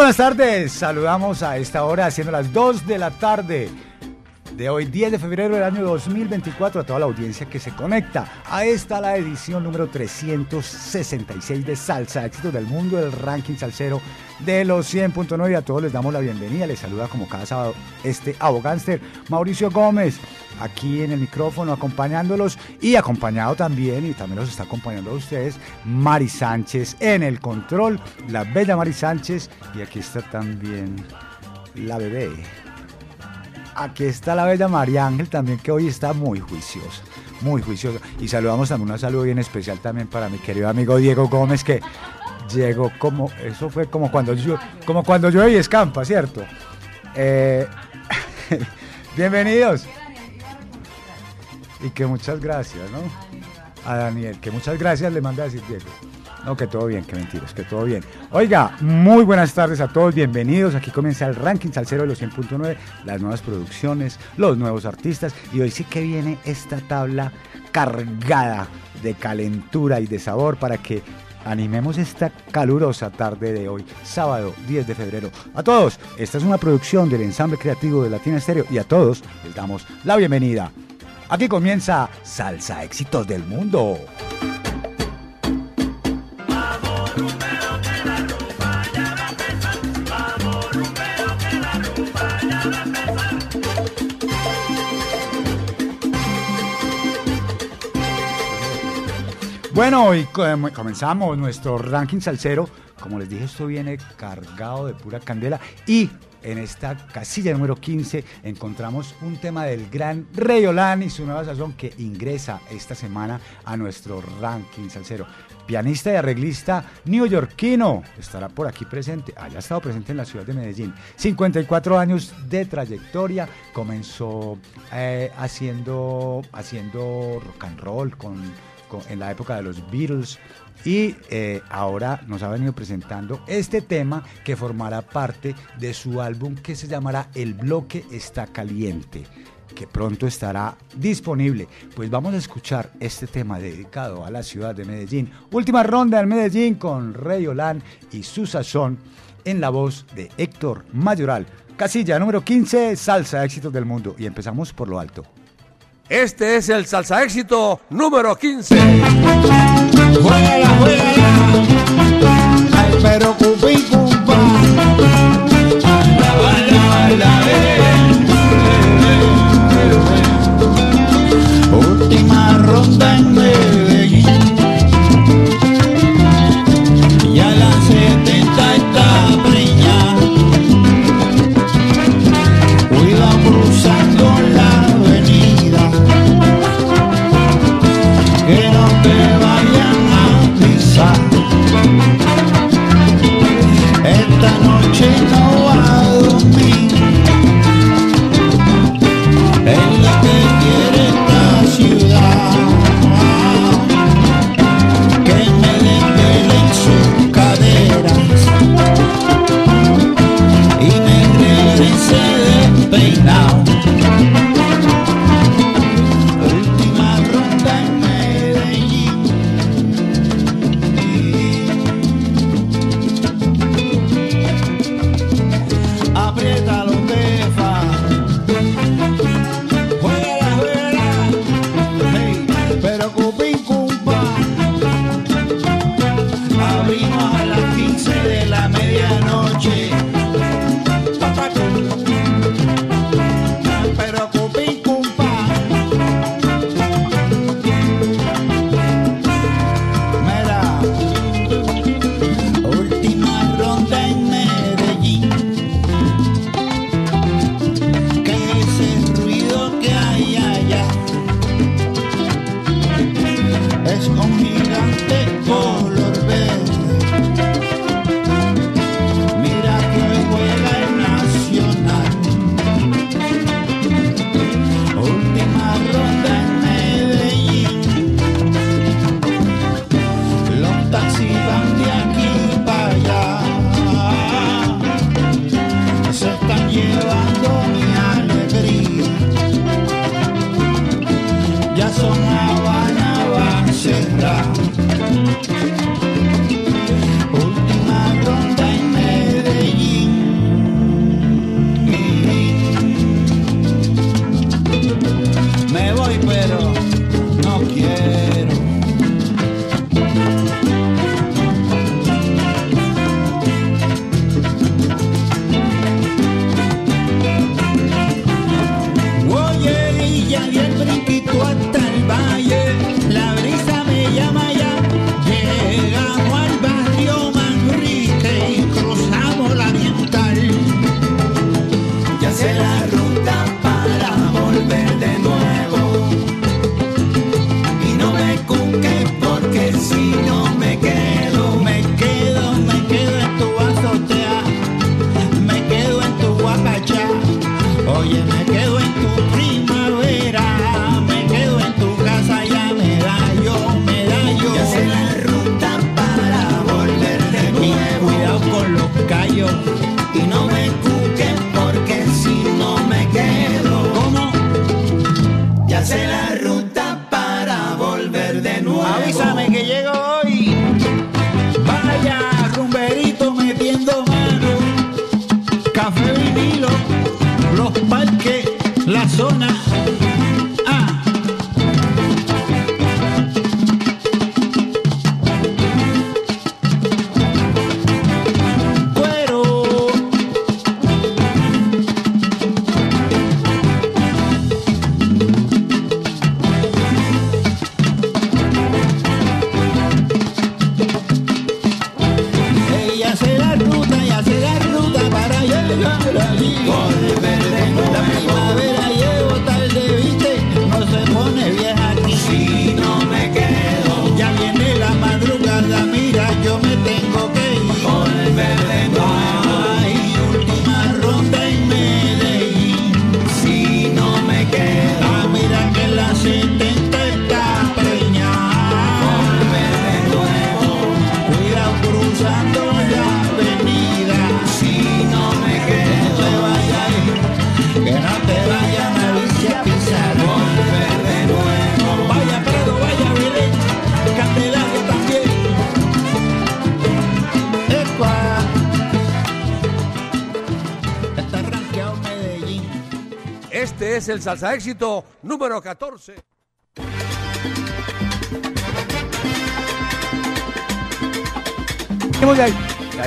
Buenas tardes, saludamos a esta hora haciendo las 2 de la tarde de hoy 10 de febrero del año 2024 a toda la audiencia que se conecta. A esta la edición número 366 de Salsa Éxitos del Mundo del ranking salsero de los 100.9 y a todos les damos la bienvenida, les saluda como cada sábado este abogánster Mauricio Gómez aquí en el micrófono acompañándolos y acompañado también, y también los está acompañando a ustedes, Mari Sánchez en el control, la bella Mari Sánchez, y aquí está también la bebé. Aquí está la bella María Ángel también, que hoy está muy juiciosa, muy juiciosa. Y saludamos también un saludo bien especial también para mi querido amigo Diego Gómez, que llegó como, eso fue como cuando yo, como cuando yo y escampa, ¿cierto? Eh, bienvenidos. Y que muchas gracias, ¿no? A Daniel, que muchas gracias le manda a decir Diego. No, que todo bien, que mentiras, que todo bien. Oiga, muy buenas tardes a todos, bienvenidos. Aquí comienza el ranking salsero de los 100.9, las nuevas producciones, los nuevos artistas. Y hoy sí que viene esta tabla cargada de calentura y de sabor para que animemos esta calurosa tarde de hoy, sábado 10 de febrero. A todos, esta es una producción del ensamble creativo de Latina Estéreo y a todos les damos la bienvenida. Aquí comienza Salsa Éxitos del Mundo. Bueno, y comenzamos nuestro ranking salsero. Como les dije, esto viene cargado de pura candela y en esta casilla número 15 encontramos un tema del gran Rey Olan y su nueva sazón que ingresa esta semana a nuestro ranking salsero. Pianista y arreglista neoyorquino, estará por aquí presente, haya estado presente en la ciudad de Medellín. 54 años de trayectoria, comenzó eh, haciendo, haciendo rock and roll con, en la época de los Beatles, y eh, ahora nos ha venido presentando este tema que formará parte de su álbum que se llamará El bloque está caliente que pronto estará disponible. Pues vamos a escuchar este tema dedicado a la ciudad de Medellín. Última ronda en Medellín con Rey Olan y su sazón en la voz de Héctor Mayoral. Casilla número 15, Salsa Éxitos del Mundo. Y empezamos por lo alto. Este es el salsa éxito número 15. Juega, juega. Ay, pero cupi, cumpa. La baila, baila, el salsa éxito número 14. Seguimos de ahí.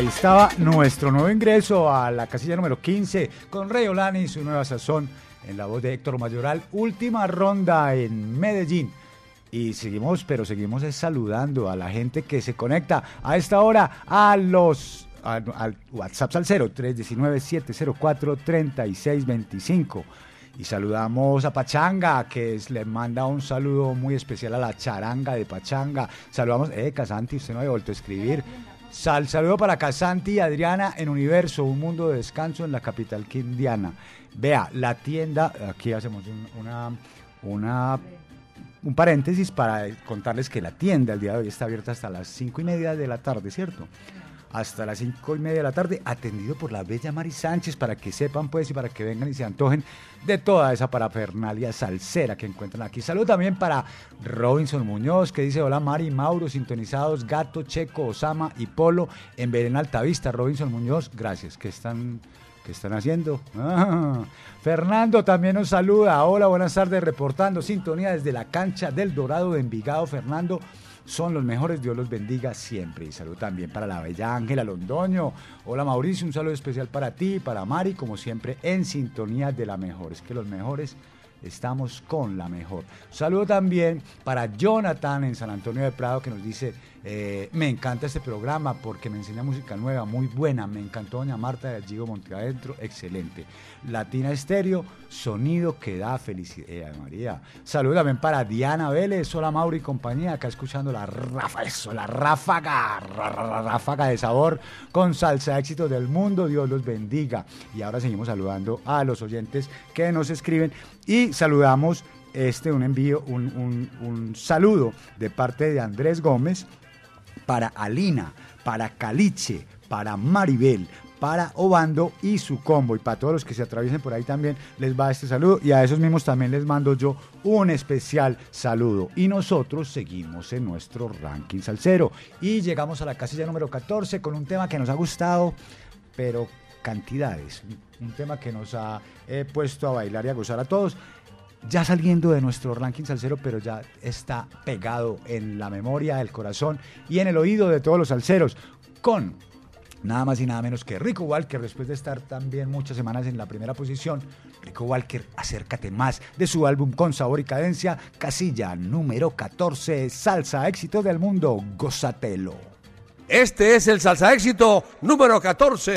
Estaba nuestro nuevo ingreso a la casilla número 15 con Rey Olani y su nueva sazón en la voz de Héctor Mayoral. Última ronda en Medellín. Y seguimos, pero seguimos saludando a la gente que se conecta a esta hora a los a- al WhatsApp al 0 319-704-3625. Y saludamos a Pachanga, que es- le manda un saludo muy especial a la charanga de Pachanga. Saludamos, eh, Casanti, usted no había vuelto a escribir. Sal, saludo para Casanti y Adriana en Universo, un mundo de descanso en la capital quindiana. Vea, la tienda, aquí hacemos un- una, una, un paréntesis para contarles que la tienda el día de hoy está abierta hasta las cinco y media de la tarde, ¿cierto? Hasta las cinco y media de la tarde, atendido por la bella Mari Sánchez, para que sepan pues y para que vengan y se antojen de toda esa parafernalia salsera que encuentran aquí. Saludo también para Robinson Muñoz, que dice, hola Mari, Mauro, sintonizados, Gato, Checo, Osama y Polo en Belén Altavista. Robinson Muñoz, gracias, que están... ¿Qué están haciendo? Ah, Fernando también nos saluda. Hola, buenas tardes, reportando sintonía desde la cancha del Dorado de Envigado. Fernando, son los mejores, Dios los bendiga siempre. Y salud también para la bella Ángela Londoño. Hola Mauricio, un saludo especial para ti, para Mari, como siempre, en sintonía de la mejor. Es que los mejores estamos con la mejor. Saludo también para Jonathan en San Antonio de Prado que nos dice, eh, me encanta este programa porque me enseña música nueva, muy buena. Me encantó Doña Marta de Gigo Monteadentro, excelente. Latina Estéreo, sonido que da felicidad. Eh, María. Saludo también para Diana Vélez, hola Mauro y compañía, acá escuchando la rafa, eso, la ráfaga, ráfaga de sabor con salsa éxitos del mundo, Dios los bendiga. Y ahora seguimos saludando a los oyentes que nos escriben y saludamos este un envío, un- un saludo de parte de Andrés Gómez para Alina, para Caliche, para Maribel, para Obando y su combo. Y para todos los que se atraviesen por ahí también les va este saludo. Y a esos mismos también les mando yo un especial saludo. Y nosotros seguimos en nuestro ranking salsero. Y llegamos a la casilla número 14 con un tema que nos ha gustado, pero cantidades. Un tema que nos ha eh, puesto a bailar y a gozar a todos ya saliendo de nuestro ranking salsero, pero ya está pegado en la memoria, el corazón y en el oído de todos los salseros, con nada más y nada menos que Rico Walker, después de estar también muchas semanas en la primera posición. Rico Walker, acércate más de su álbum Con Sabor y Cadencia, casilla número 14, Salsa Éxito del Mundo, Gozatelo. Este es el salsa éxito número 14.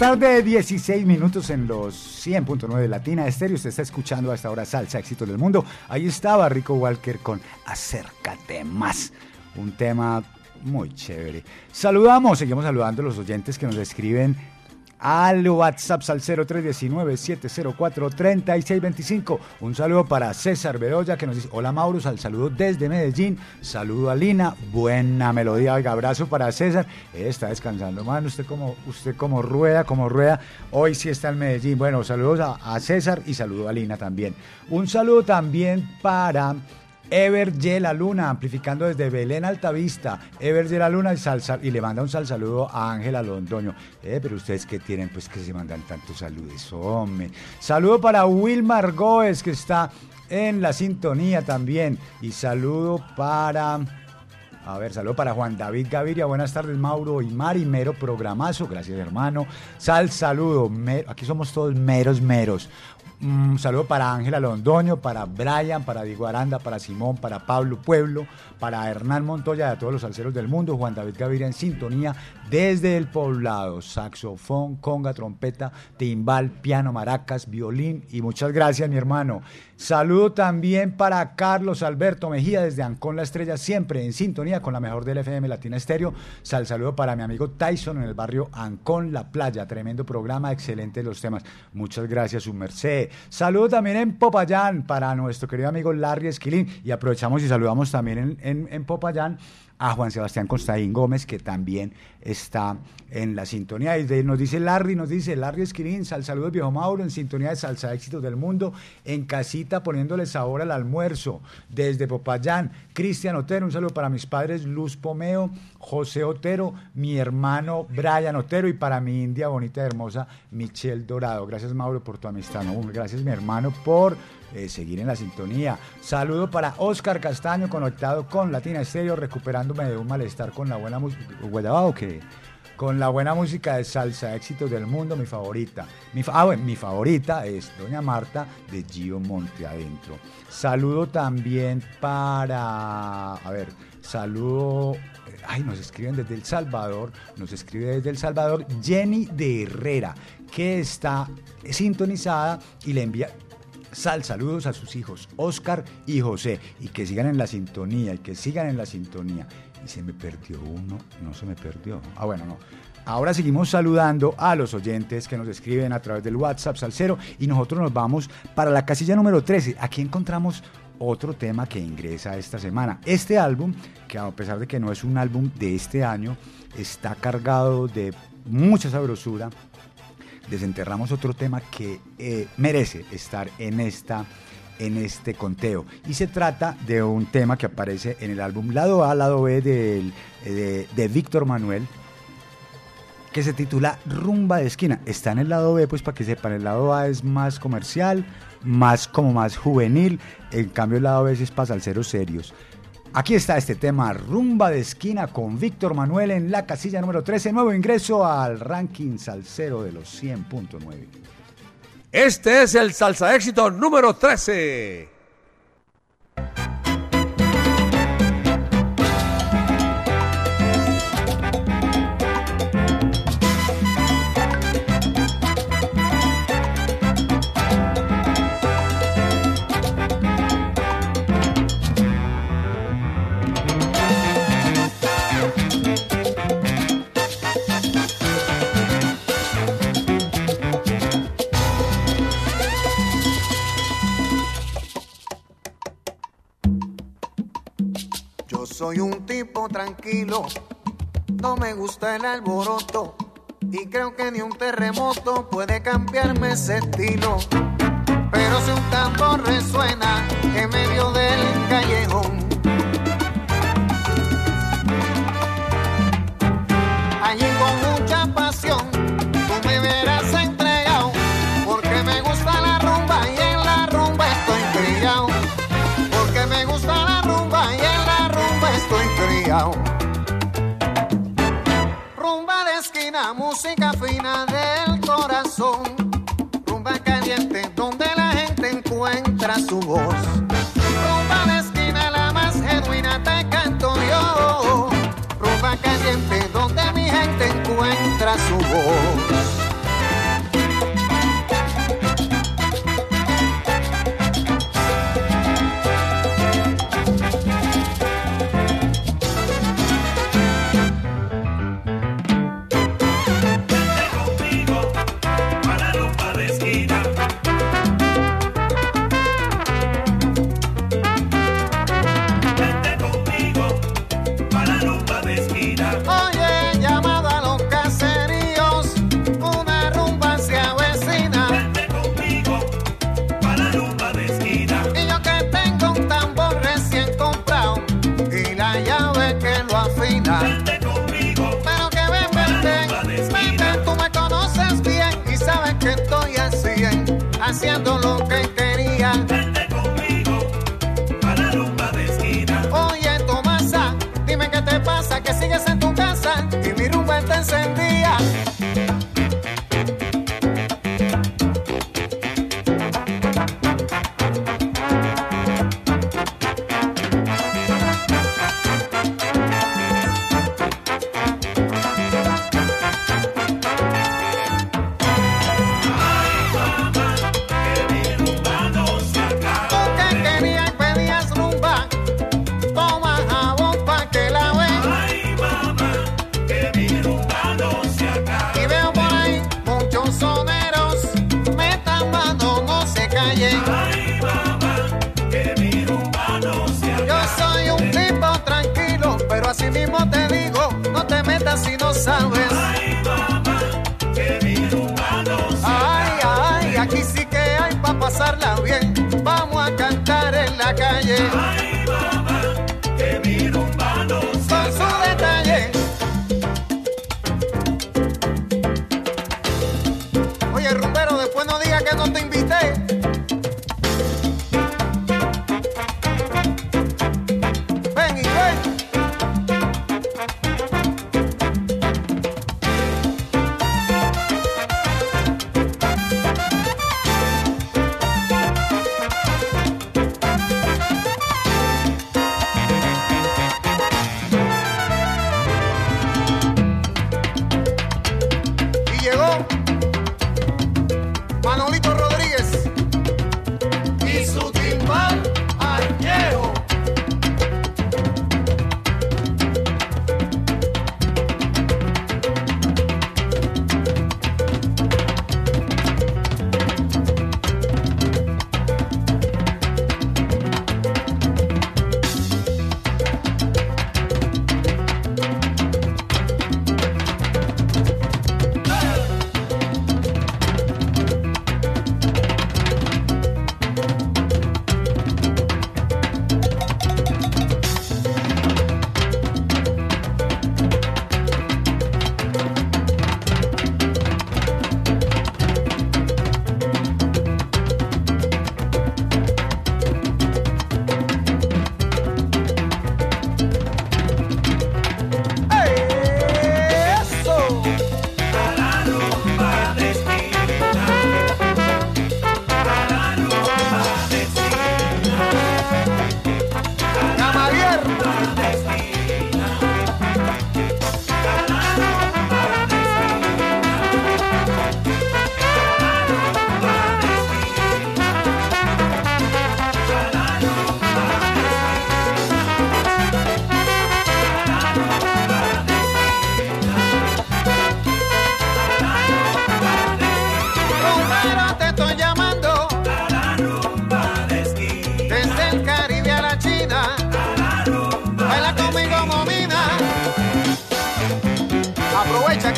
tarde, 16 minutos en los 100.9 de Latina Estéreo. Usted está escuchando a esta hora Salsa Éxito del Mundo. Ahí estaba Rico Walker con Acércate Más, un tema muy chévere. Saludamos, seguimos saludando a los oyentes que nos escriben al WhatsApp al 0319-704-3625. Un saludo para César Bedoya que nos dice, hola Mauro, al saludo desde Medellín, saludo a Lina, buena melodía, oiga, abrazo para César, está descansando, man, usted como, usted como rueda, como rueda, hoy sí está en Medellín. Bueno, saludos a, a César y saludo a Lina también. Un saludo también para... Ever Ye La Luna, amplificando desde Belén Altavista. Ever Ye La Luna y, salsa, y le manda un sal saludo a Ángela Londoño. Eh, pero ustedes que tienen, pues que se mandan tantos saludos, hombre. Saludo para Wilmar Goes, que está en la sintonía también. Y saludo para. A ver, saludo para Juan David Gaviria. Buenas tardes, Mauro y Mari. Mero programazo. Gracias, hermano. Sal, saludo. Me- aquí somos todos meros, meros. Un saludo para Ángela Londoño, para Brian, para Diego Aranda, para Simón, para Pablo Pueblo, para Hernán Montoya y a todos los salseros del mundo. Juan David Gaviria en sintonía desde el poblado. Saxofón, conga, trompeta, timbal, piano, maracas, violín y muchas gracias, mi hermano. Saludo también para Carlos Alberto Mejía desde Ancón La Estrella, siempre en sintonía con la mejor del FM Latina Estéreo. Sal saludo para mi amigo Tyson en el barrio Ancón La Playa. Tremendo programa, excelentes los temas. Muchas gracias, su merced. Saludo también en Popayán para nuestro querido amigo Larry Esquilín. Y aprovechamos y saludamos también en, en- Popayán a Juan Sebastián Constaín Gómez, que también está en la sintonía. Y nos dice Larry, nos dice Larry Esquilín, sal saludos viejo Mauro, en sintonía de Salsa Éxitos del Mundo, en casita poniéndole sabor al almuerzo, desde Popayán. Cristian Otero, un saludo para mis padres Luz Pomeo, José Otero, mi hermano Brian Otero y para mi India bonita y hermosa Michelle Dorado. Gracias Mauro por tu amistad, ¿no? gracias mi hermano por eh, seguir en la sintonía. Saludo para Oscar Castaño, conectado con Latina Estéreo, recuperándome de un malestar con la buena música. ¿Guayabao qué? Con la buena música de salsa, éxitos del mundo, mi favorita. Mi, ah, bueno, mi favorita es Doña Marta de Gio Monte Adentro. Saludo también para. A ver, saludo. Ay, nos escriben desde El Salvador. Nos escribe desde El Salvador Jenny de Herrera, que está sintonizada y le envía Sal, saludos a sus hijos, Oscar y José, y que sigan en la sintonía, y que sigan en la sintonía. Y se me perdió uno, no se me perdió. Ah, bueno, no. Ahora seguimos saludando a los oyentes que nos escriben a través del WhatsApp Salcero y nosotros nos vamos para la casilla número 13. Aquí encontramos otro tema que ingresa esta semana. Este álbum, que a pesar de que no es un álbum de este año, está cargado de mucha sabrosura, desenterramos otro tema que eh, merece estar en esta en este conteo y se trata de un tema que aparece en el álbum lado A, lado B del- de, de Víctor Manuel que se titula Rumba de Esquina. Está en el lado B, pues para que sepan, el lado A es más comercial, más como más juvenil, en cambio el lado B es para salseros serios. Aquí está este tema, Rumba de Esquina con Víctor Manuel en la casilla número 13, nuevo ingreso al ranking salsero de los 100.9. Este es el salsa éxito número 13. Soy un tipo tranquilo, no me gusta el alboroto y creo que ni un terremoto puede cambiarme ese estilo. Pero si un tambor resuena en medio del callejón, allí con su voz.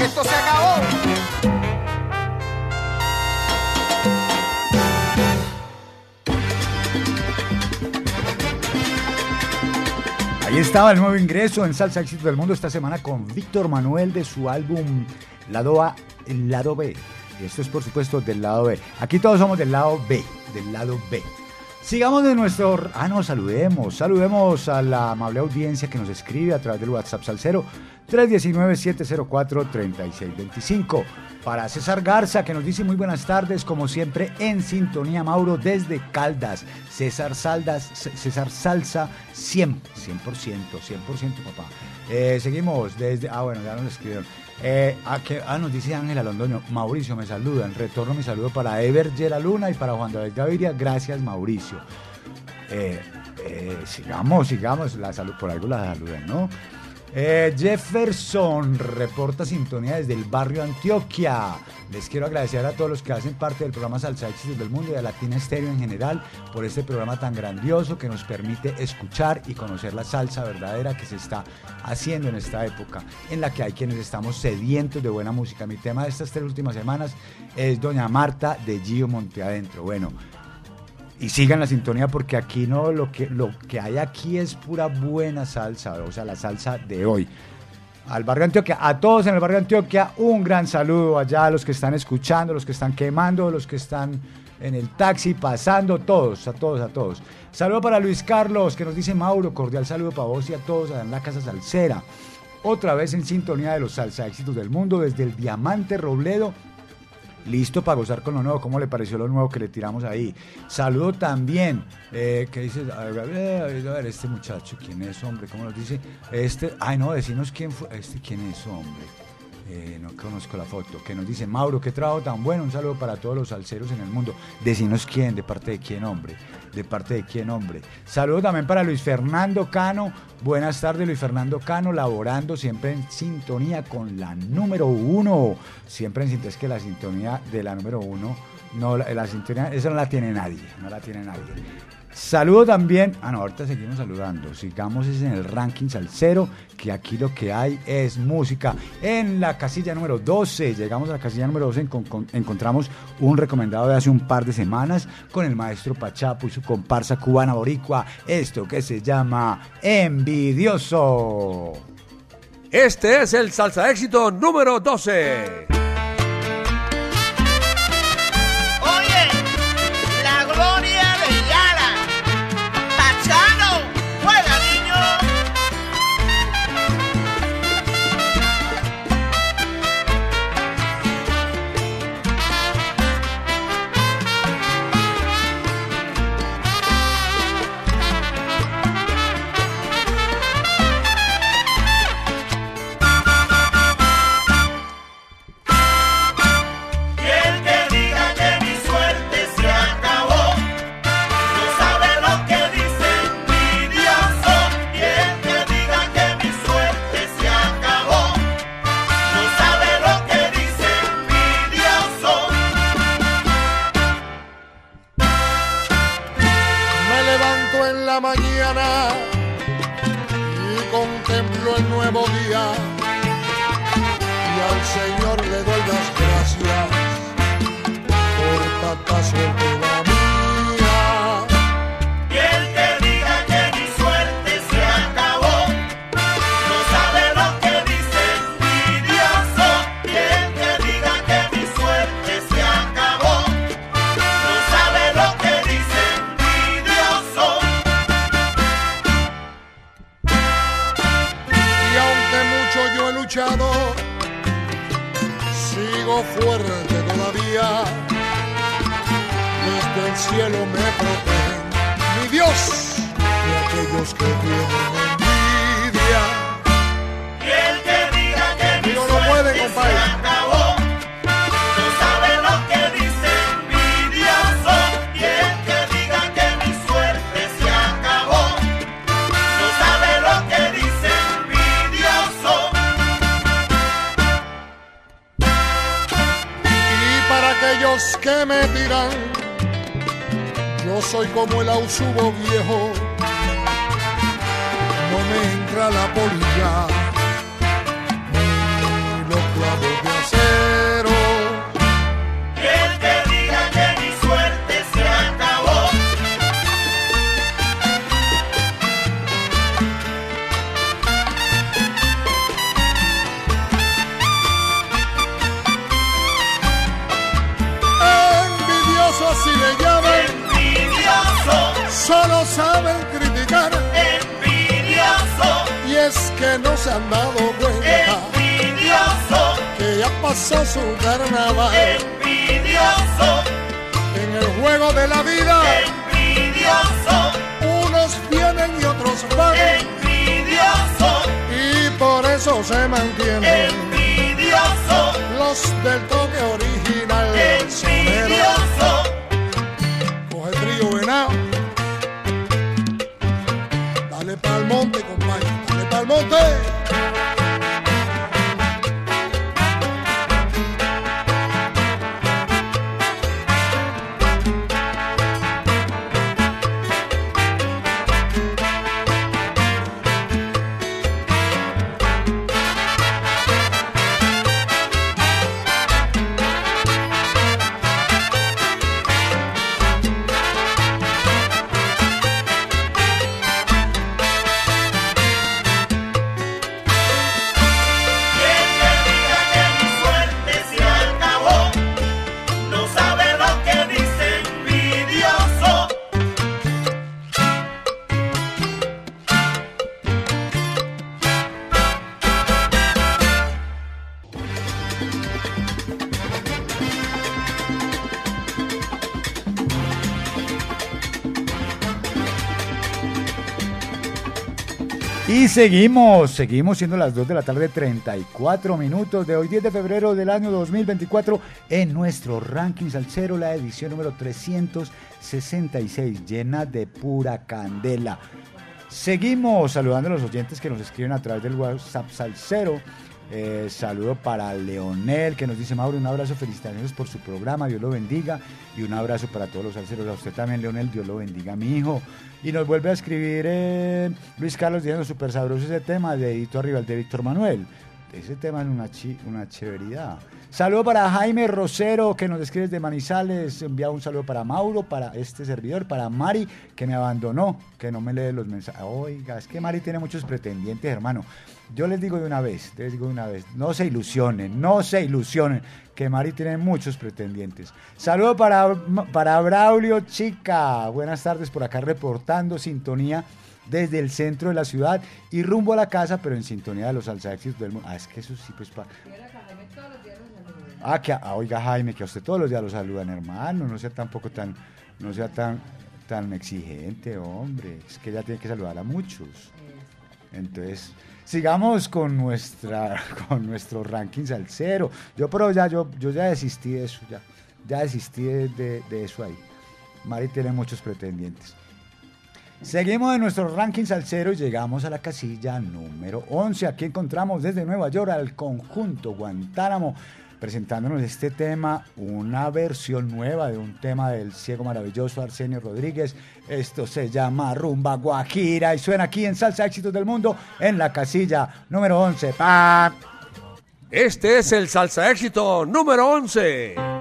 Esto se acabó. Ahí estaba el nuevo ingreso en Salsa Éxito del Mundo esta semana con Víctor Manuel de su álbum Lado A, lado B. Esto es por supuesto del lado B. Aquí todos somos del lado B, del lado B. Sigamos de nuestro... Ah, no, saludemos. Saludemos a la amable audiencia que nos escribe a través del WhatsApp Salcero 319-704-3625. Para César Garza, que nos dice muy buenas tardes, como siempre, en sintonía, Mauro, desde Caldas. César Saldas, César Salsa, 100, 100%, 100%, papá. Eh, seguimos desde... Ah, bueno, ya nos escribieron. Eh, ah, que- ah, nos dice Ángela Londoño, Mauricio me saluda, en retorno mi saludo para Ever Yera Luna y para Juan David Gaviria, gracias Mauricio. Eh, eh, sigamos, sigamos, la salud, por algo la saludan, ¿no? Eh, Jefferson reporta sintonía desde el barrio Antioquia. Les quiero agradecer a todos los que hacen parte del programa Salsa Éxitos del Mundo y a Latina Estéreo en general por este programa tan grandioso que nos permite escuchar y conocer la salsa verdadera que se está haciendo en esta época, en la que hay quienes estamos sedientos de buena música. Mi tema de estas tres últimas semanas es Doña Marta de Gio Monteadentro. Bueno, y sigan la sintonía porque aquí no lo que lo que hay aquí es pura buena salsa, o sea, la salsa de hoy. Al barrio Antioquia, a todos en el barrio Antioquia, un gran saludo allá a los que están escuchando, los que están quemando, los que están en el taxi, pasando, todos, a todos, a todos. Saludo para Luis Carlos, que nos dice Mauro, cordial saludo para vos y a todos en la Casa Salsera. Otra vez en sintonía de los salsa éxitos del mundo desde el Diamante Robledo listo para gozar con lo nuevo. ¿Cómo le pareció lo nuevo que le tiramos ahí? Saludo también, eh, ¿qué dice? A ver, a ver, a ver, este muchacho, ¿quién es, hombre? ¿Cómo nos dice? Este, ay, no, decinos quién fue, este, ¿quién es, hombre? Eh, no conozco la foto, que nos dice, Mauro, qué trabajo tan bueno, un saludo para todos los salseros en el mundo. Decinos quién, de parte de quién, hombre, de parte de quién, hombre. Saludo también para Luis Fernando Cano, buenas tardes Luis Fernando Cano, laborando siempre en sintonía con la número uno, siempre en sintonía, es que la sintonía de la número uno, no, la, la sintonía, esa no la tiene nadie, no la tiene nadie. Saludo también. Ah, no, ahorita seguimos saludando. Sigamos en el ranking salsero, que aquí lo que hay es música. En la casilla número 12, llegamos a la casilla número 12, encon- con- encontramos un recomendado de hace un par de semanas con el maestro Pachapo y su comparsa cubana boricua. Esto que se llama Envidioso. Este es el salsa éxito número 12. Seguimos, seguimos siendo las 2 de la tarde, 34 minutos de hoy, 10 de febrero del año 2024, en nuestro ranking salsero, la edición número 366, llena de pura candela. Seguimos saludando a los oyentes que nos escriben a través del WhatsApp salsero. Eh, saludo para Leonel, que nos dice, Mauro, un abrazo, felicitaciones por su programa, Dios lo bendiga. Y un abrazo para todos los salseros. A usted también, Leonel, Dios lo bendiga, mi hijo. Y nos vuelve a escribir eh, Luis Carlos diciendo, súper sabroso ese tema, dedito arriba, el de Víctor Manuel. Ese tema es una, chi- una chéveridad. Saludo para Jaime Rosero, que nos escribe desde Manizales. Envía un saludo para Mauro, para este servidor, para Mari, que me abandonó, que no me lee los mensajes. Oiga, es que Mari tiene muchos pretendientes, hermano. Yo les digo de una vez, les digo de una vez, no se ilusionen, no se ilusionen, que Mari tiene muchos pretendientes. Saludo para, para Braulio Chica. Buenas tardes por acá reportando sintonía desde el centro de la ciudad y rumbo a la casa, pero en sintonía de los salsa éxitos del mundo. Ah, es que eso sí, pues pa- Ah, que, ah, oiga Jaime, que a usted todos los días lo saludan, hermano, no sea tampoco tan, no sea tan, tan exigente, hombre, es que ya tiene que saludar a muchos. Entonces, sigamos con nuestra, con nuestro ranking salsero. Yo pero ya, yo, yo ya desistí de eso, ya, ya desistí de, de- eso ahí. Mari tiene muchos pretendientes. Seguimos en nuestro ranking salsero y llegamos a la casilla número 11. Aquí encontramos desde Nueva York al conjunto Guantánamo presentándonos este tema, una versión nueva de un tema del ciego maravilloso Arsenio Rodríguez. Esto se llama Rumba Guajira y suena aquí en Salsa Éxitos del Mundo en la casilla número 11. ¡Pa! Este es el salsa éxito número 11.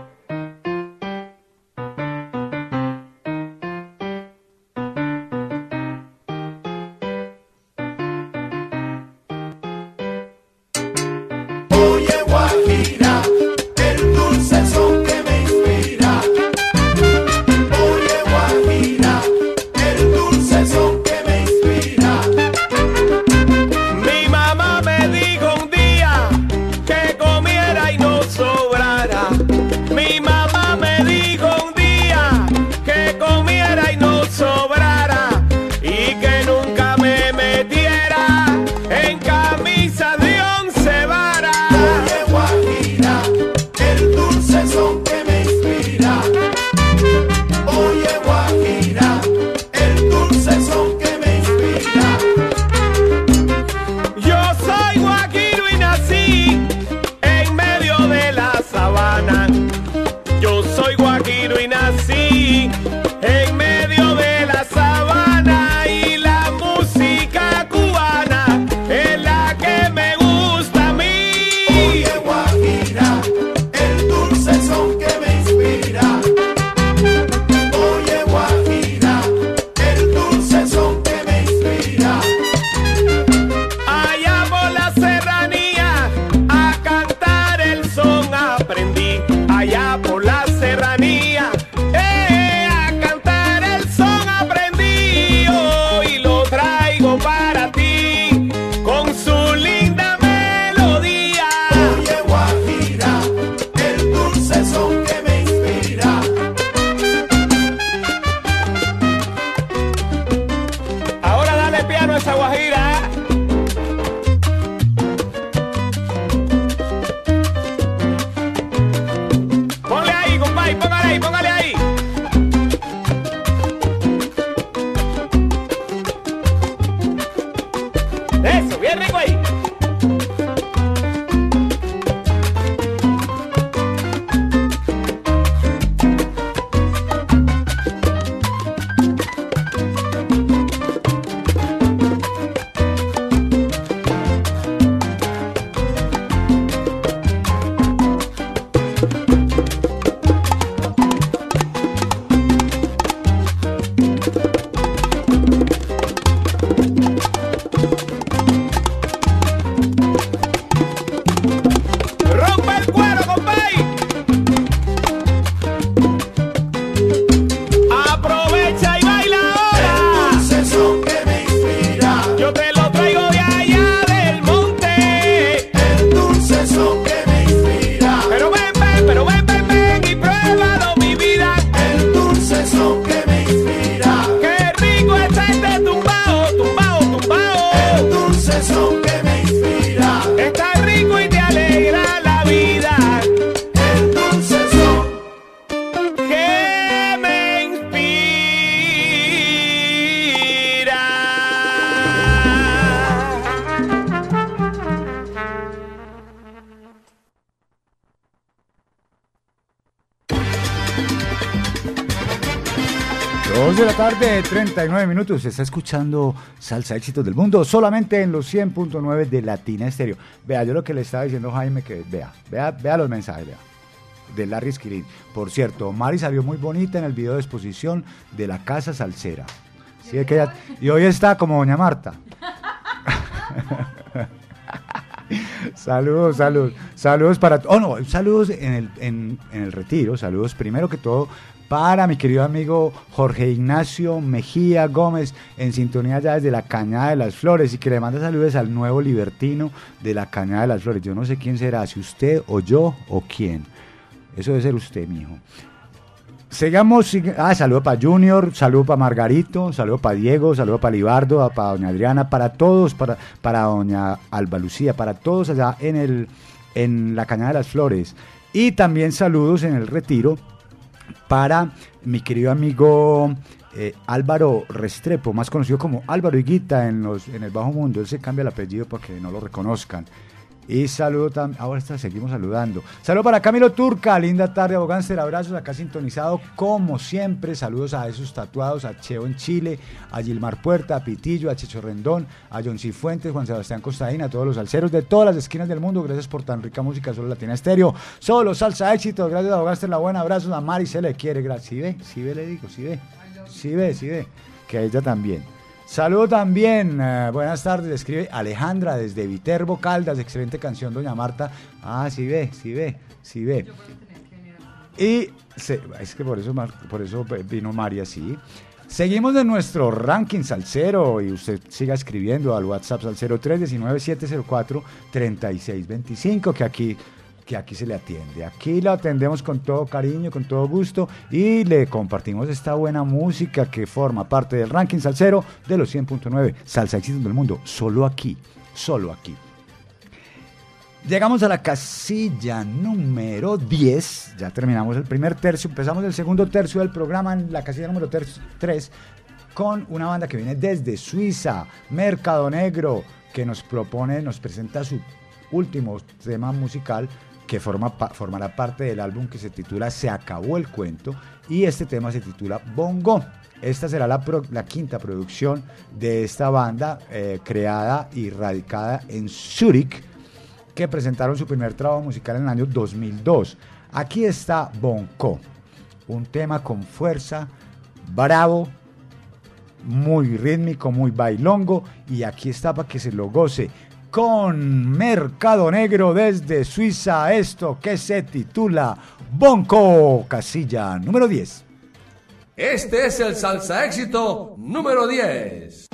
39 minutos. Se está escuchando Salsa Éxitos del Mundo solamente en los 100.9 de Latina Estéreo. Vea, yo lo que le estaba diciendo Jaime, que vea, vea, vea los mensajes, vea. De Larry Esquilín. Por cierto, Mari salió muy bonita en el video de exposición de la Casa Salsera. Sí, es que ella- y hoy está como Doña Marta. Saludos, saludos, saludos para... Oh, no, saludos en el, en, en el retiro, saludos primero que todo para mi querido amigo Jorge Ignacio Mejía Gómez, en sintonía ya desde la Cañada de las Flores, y que le manda saludos al nuevo libertino de la Cañada de las Flores. Yo no sé quién será, si usted o yo o quién. Eso debe ser usted, mijo. Sigamos, ah, saludo para Junior, saludo para Margarito, saludo para Diego, saludo para Libardo, para doña Adriana, para todos, para, para doña Alba Lucía, para todos allá en, el, en la Cañada de las Flores. Y también saludos en el retiro para mi querido amigo eh, Álvaro Restrepo, más conocido como Álvaro Higuita en, los, en el Bajo Mundo. Él se cambia el apellido para que no lo reconozcan. Y saludo también, ahora está, seguimos saludando. Saludo para Camilo Turca, linda tarde, abogánster, abrazos acá sintonizado como siempre. Saludos a esos tatuados, a Cheo en Chile, a Gilmar Puerta, a Pitillo, a Checho Rendón, a John Cifuentes, Juan Sebastián Costaín, a todos los salseros de todas las esquinas del mundo. Gracias por tan rica música, solo Latina Estéreo, solo salsa éxito. Gracias, abogánster, la buena, abrazos a Mari, se le quiere. Gracias. Si ve, si ve, le digo, si ve, si ve, si ve, que a ella también. Saludo también, eh, buenas tardes, escribe Alejandra desde Viterbo Caldas, excelente canción, doña Marta. Ah, sí ve, sí ve, sí ve. Y se- es que por eso, por eso vino María, sí. Seguimos de nuestro ranking salsero y usted siga escribiendo al WhatsApp al 0319-704-3625, que aquí, aquí se le atiende. Aquí lo atendemos con todo cariño, con todo gusto y le compartimos esta buena música que forma parte del ranking salsero de los 100.9 Salsa Éxitos del Mundo. Solo aquí, solo aquí. Llegamos a la casilla número 10. Ya terminamos el primer tercio. Empezamos el segundo tercio del programa en la casilla número 3 con una banda que viene desde Suiza, Mercado Negro, que nos propone, nos presenta su último tema musical que forma, formará parte del álbum que se titula Se acabó el cuento y este tema se titula Bongo. Esta será la, la quinta producción de esta banda eh, creada y radicada en Zurich que presentaron su primer trabajo musical en el año 2002. Aquí está Bonco, un tema con fuerza, bravo, muy rítmico, muy bailongo y aquí está para que se lo goce con Mercado Negro desde Suiza, esto que se titula Bonco, casilla número 10. Este es el salsa éxito número 10.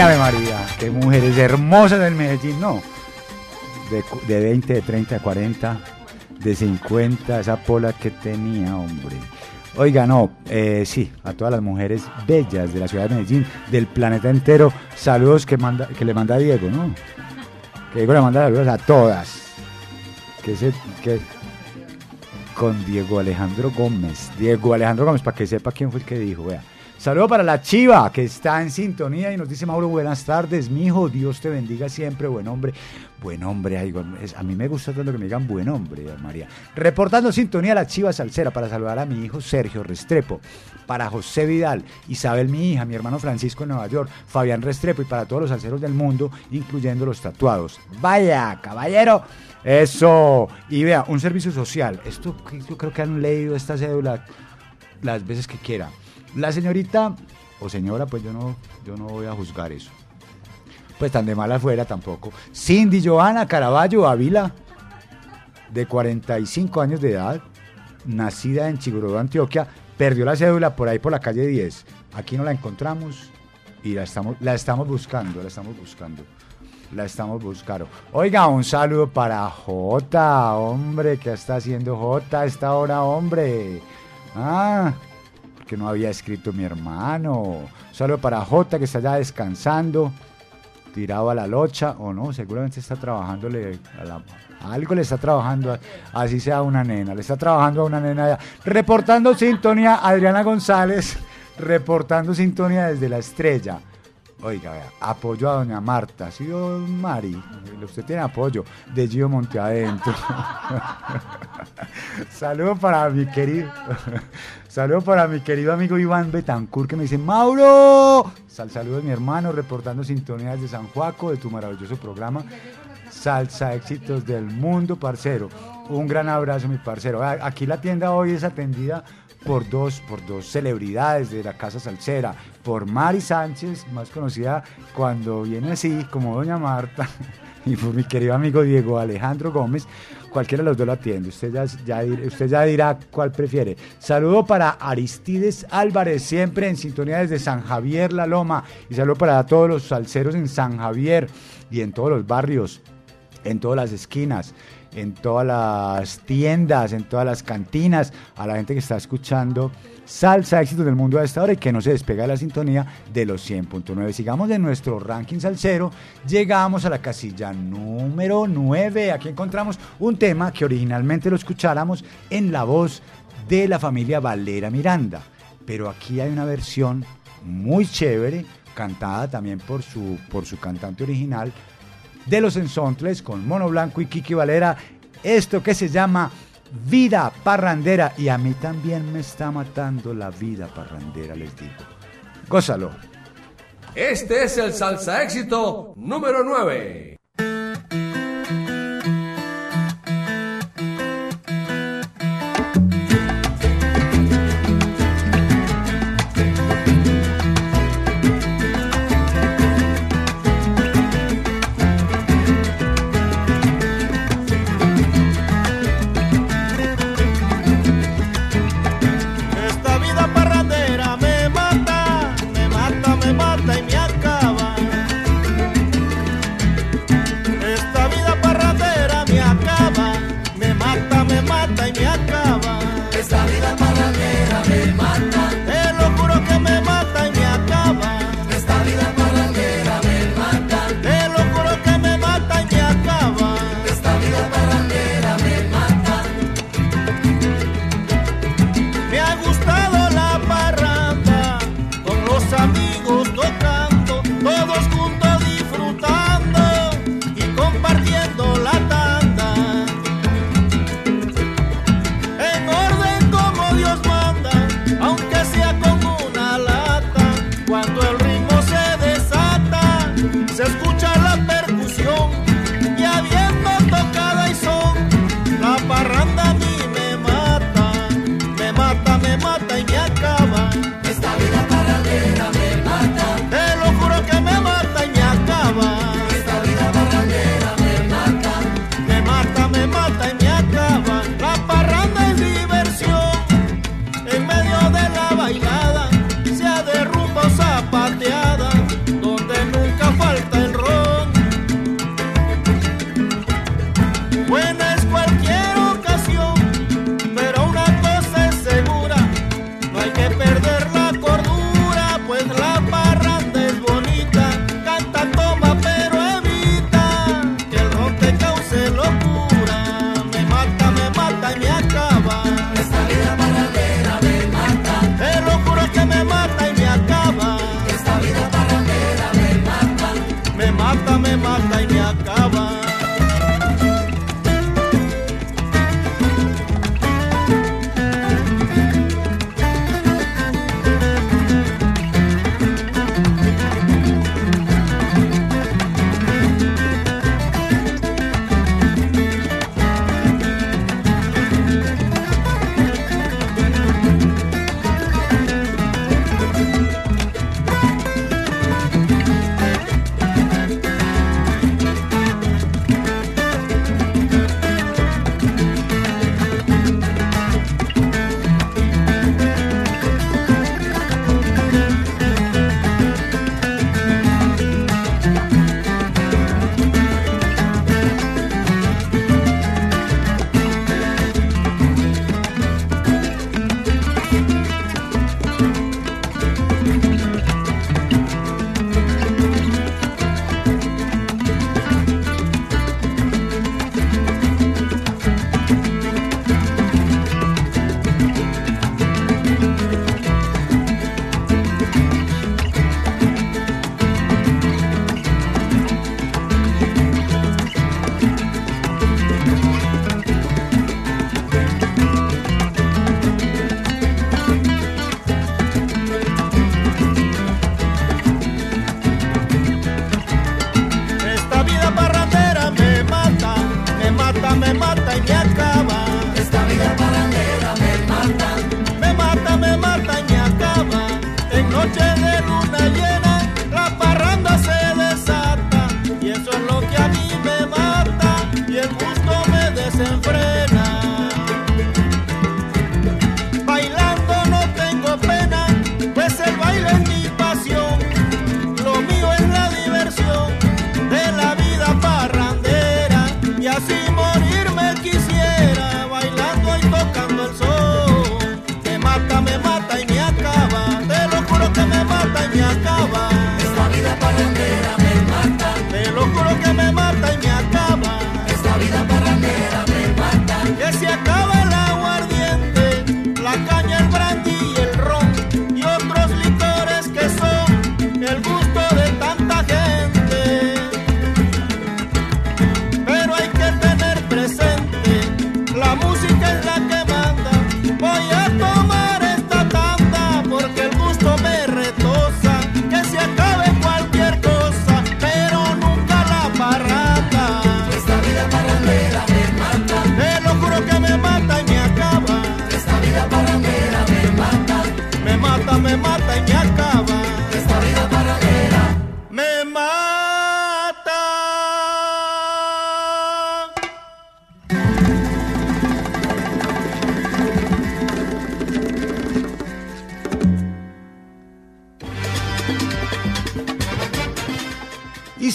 Ave María, qué mujeres hermosas del Medellín, no. De, de 20, de 30, de 40, de 50, esa pola que tenía, hombre. Oiga, no, eh, sí, a todas las mujeres bellas de la ciudad de Medellín, del planeta entero, saludos que, manda, que le manda Diego, ¿no? Que Diego le manda saludos a todas. Que se, que, con Diego Alejandro Gómez. Diego Alejandro Gómez, para que sepa quién fue el que dijo, vea. Saludo para la Chiva, que está en sintonía y nos dice Mauro, buenas tardes, mijo, Dios te bendiga siempre, buen hombre. Buen hombre, ay, a mí me gusta tanto que me digan buen hombre, María. Reportando sintonía la Chiva Salsera para saludar a mi hijo Sergio Restrepo, para José Vidal, Isabel mi hija, mi hermano Francisco en Nueva York, Fabián Restrepo y para todos los salseros del mundo, incluyendo los tatuados. Vaya, caballero. Eso. Y vea, un servicio social. Esto yo creo que han leído esta cédula las veces que quiera. La señorita o señora, pues yo no, yo no voy a juzgar eso. Pues tan de mala fuera tampoco. Cindy Joana Caraballo Ávila, de 45 años de edad, nacida en Chigurodó, Antioquia, perdió la cédula por ahí por la calle 10. Aquí no la encontramos y la estamos, la estamos buscando, la estamos buscando. La estamos buscando. Oiga, un saludo para Jota, hombre, ¿qué está haciendo Jota a esta hora, hombre? Ah, porque no había escrito mi hermano. Saludo para Jota, que está ya descansando, tirado a la locha, o no, seguramente está trabajándole algo le está trabajando, así sea una nena, le está trabajando a una nena. ya. Reportando sintonía, Adriana González, reportando sintonía desde la estrella. Oiga, apoyo a doña Marta, sí, don Mari, usted tiene apoyo de Gio Monte Adentro. Saludo para mi querido, saludo para mi querido amigo Iván Betancourt que me dice, Mauro, Sal, saludos mi hermano, reportando sintonía desde San Juaco de tu maravilloso programa. Salsa éxitos del mundo, parcero. Un gran abrazo, mi parcero. Aquí la tienda hoy es atendida por dos, por dos celebridades de la Casa Salsera, por Mari Sánchez, más conocida cuando viene así, como Doña Marta, y por mi querido amigo Diego Alejandro Gómez. Cualquiera de los dos lo atiende. Usted ya, usted ya dirá cuál prefiere. Saludo para Aristides Álvarez, siempre en sintonía desde San Javier, La Loma. Y saludo para todos los salseros en San Javier y en todos los barrios en todas las esquinas, en todas las tiendas, en todas las cantinas, a la gente que está escuchando Salsa Éxitos del Mundo a esta hora y que no se despega de la sintonía de los 100.9. Sigamos de nuestro ranking salsero, llegamos a la casilla número 9. Aquí encontramos un tema que originalmente lo escucháramos en la voz de la familia Valera Miranda, pero aquí hay una versión muy chévere, cantada también por su, por su cantante original, de los Ensontles con Mono Blanco y Kiki Valera. Esto que se llama Vida Parrandera. Y a mí también me está matando la vida parrandera, les digo. Gózalo. Este es el salsa éxito número 9.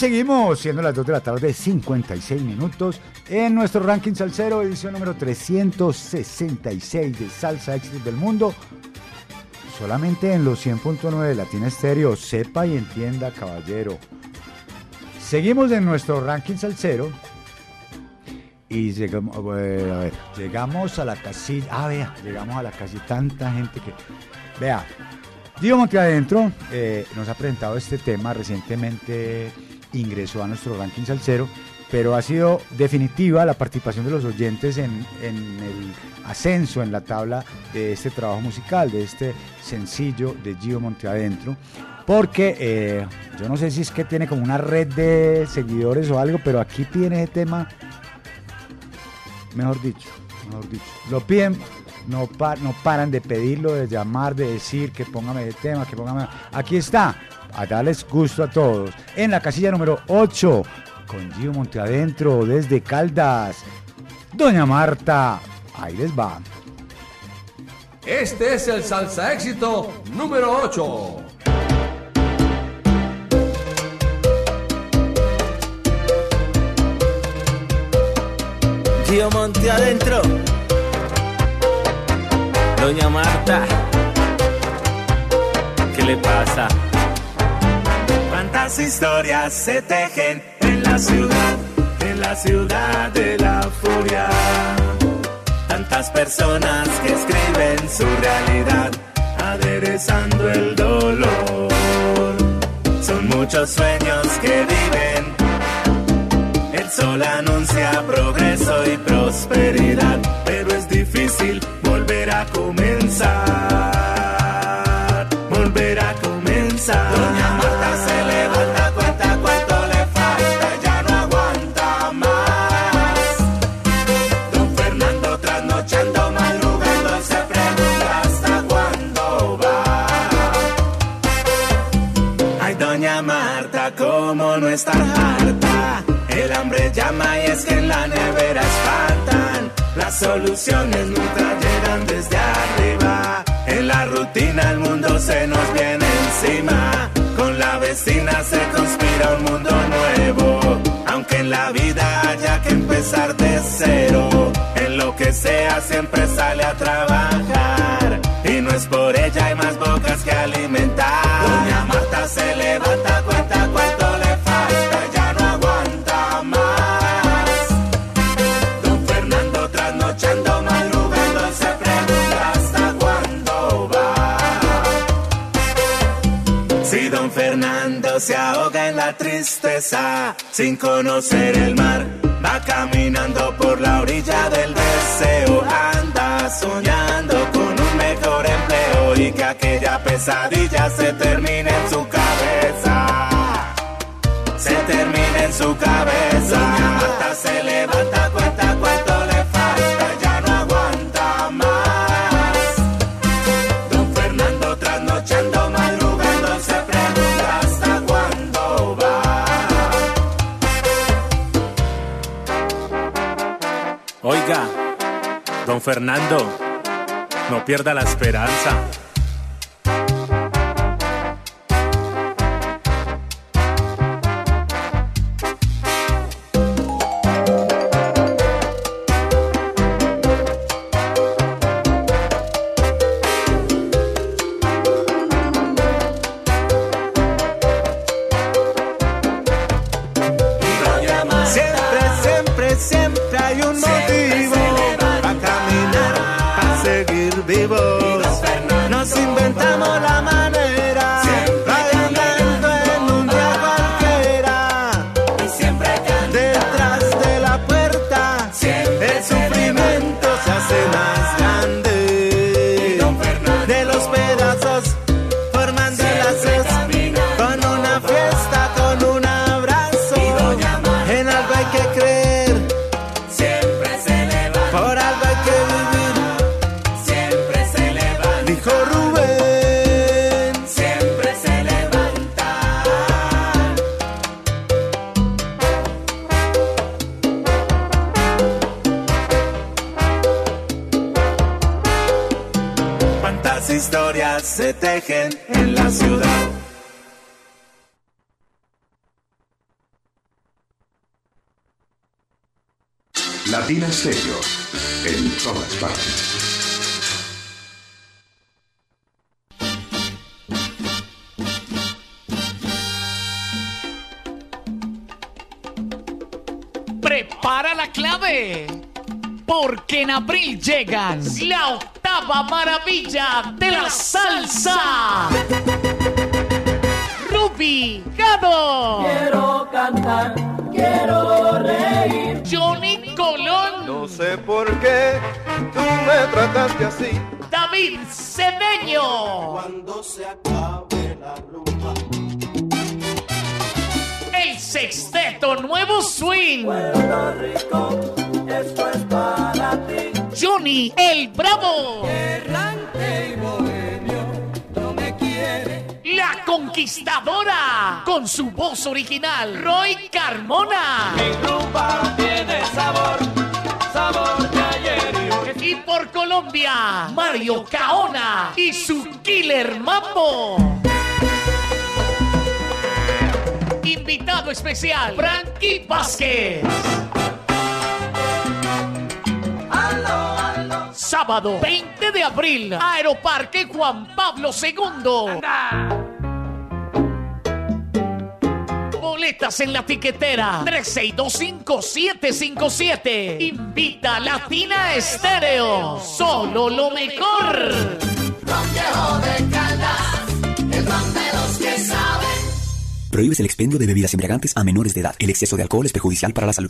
Seguimos siendo las 2 de la tarde, 56 minutos, en nuestro ranking salsero, edición número 366 de Salsa Éxitos del Mundo. Solamente en los 100.9 de Latina Estéreo, sepa y entienda, caballero. Seguimos en nuestro ranking salsero. Y llegamos, a la casilla. Ah, vea, llegamos a la casilla. Tanta gente que. Vea, Dio Monteadentro eh, nos ha presentado este tema recientemente ingresó a nuestro ranking salsero, pero ha sido definitiva la participación de los oyentes en, el ascenso en la tabla de este trabajo musical, de este sencillo de Gio Monteadentro, porque eh, yo no sé si es que tiene como una red de seguidores o algo, pero aquí tiene ese tema, mejor dicho, mejor dicho, lo piden no, pa- no paran de pedirlo, de llamar, de decir que póngame el tema, que póngame. Aquí está, a darles gusto a todos. En la casilla número 8, con Gio Monteadentro desde Caldas. Doña Marta, ahí les va. Este es el salsa éxito número 8. Gio Monte adentro. Doña Marta. ¿Qué le pasa? Cuántas historias se tejen en la ciudad, en la ciudad de la furia. Tantas personas que escriben su realidad, aderezando el dolor. Son muchos sueños que viven. El sol anuncia progreso y prosperidad, pero es difícil estar harta. El hambre llama y es que en la nevera espantan. Las soluciones nunca llegan desde arriba. En la rutina el mundo se nos viene encima. Con la vecina se conspira un mundo nuevo. Aunque en la vida haya que empezar de cero. En lo que sea siempre sale a se ahoga en la tristeza, sin conocer el mar, va caminando por la orilla del deseo, anda soñando con un mejor empleo y que aquella pesadilla se termine en su Fernando, no pierda la esperanza. en la ciudad. Latina Stereo, en todas partes. Prepara la clave porque en abril llegan la octava maravilla de la salsa. Ruby Gado. Quiero cantar, quiero reír. Johnny Colón. No sé por qué tú me trataste así. David Cedeño. Cuando se acabe la rumba. El sexteto Nuevo Swing. Puerto Rico, esto es para ti. Johnny el Bravo. Errante y bohemio, no me quiere. La Conquistadora. Con su voz original, Roy Carmona. Mi rumba tiene sabor, sabor de ayer y hoy. Y por Colombia, Mario Caona y su Killer Mambo. Invitado especial, Frankie Vázquez. Sábado 20 de abril, Aeroparque Juan Pablo II. Boletas en la tiquetera 3625757. Invita Latina Estéreo. Solo lo mejor. De Caldas, el ron de los que saben. Prohíbes el expendio de bebidas embriagantes a menores de edad. El exceso de alcohol es perjudicial para la salud.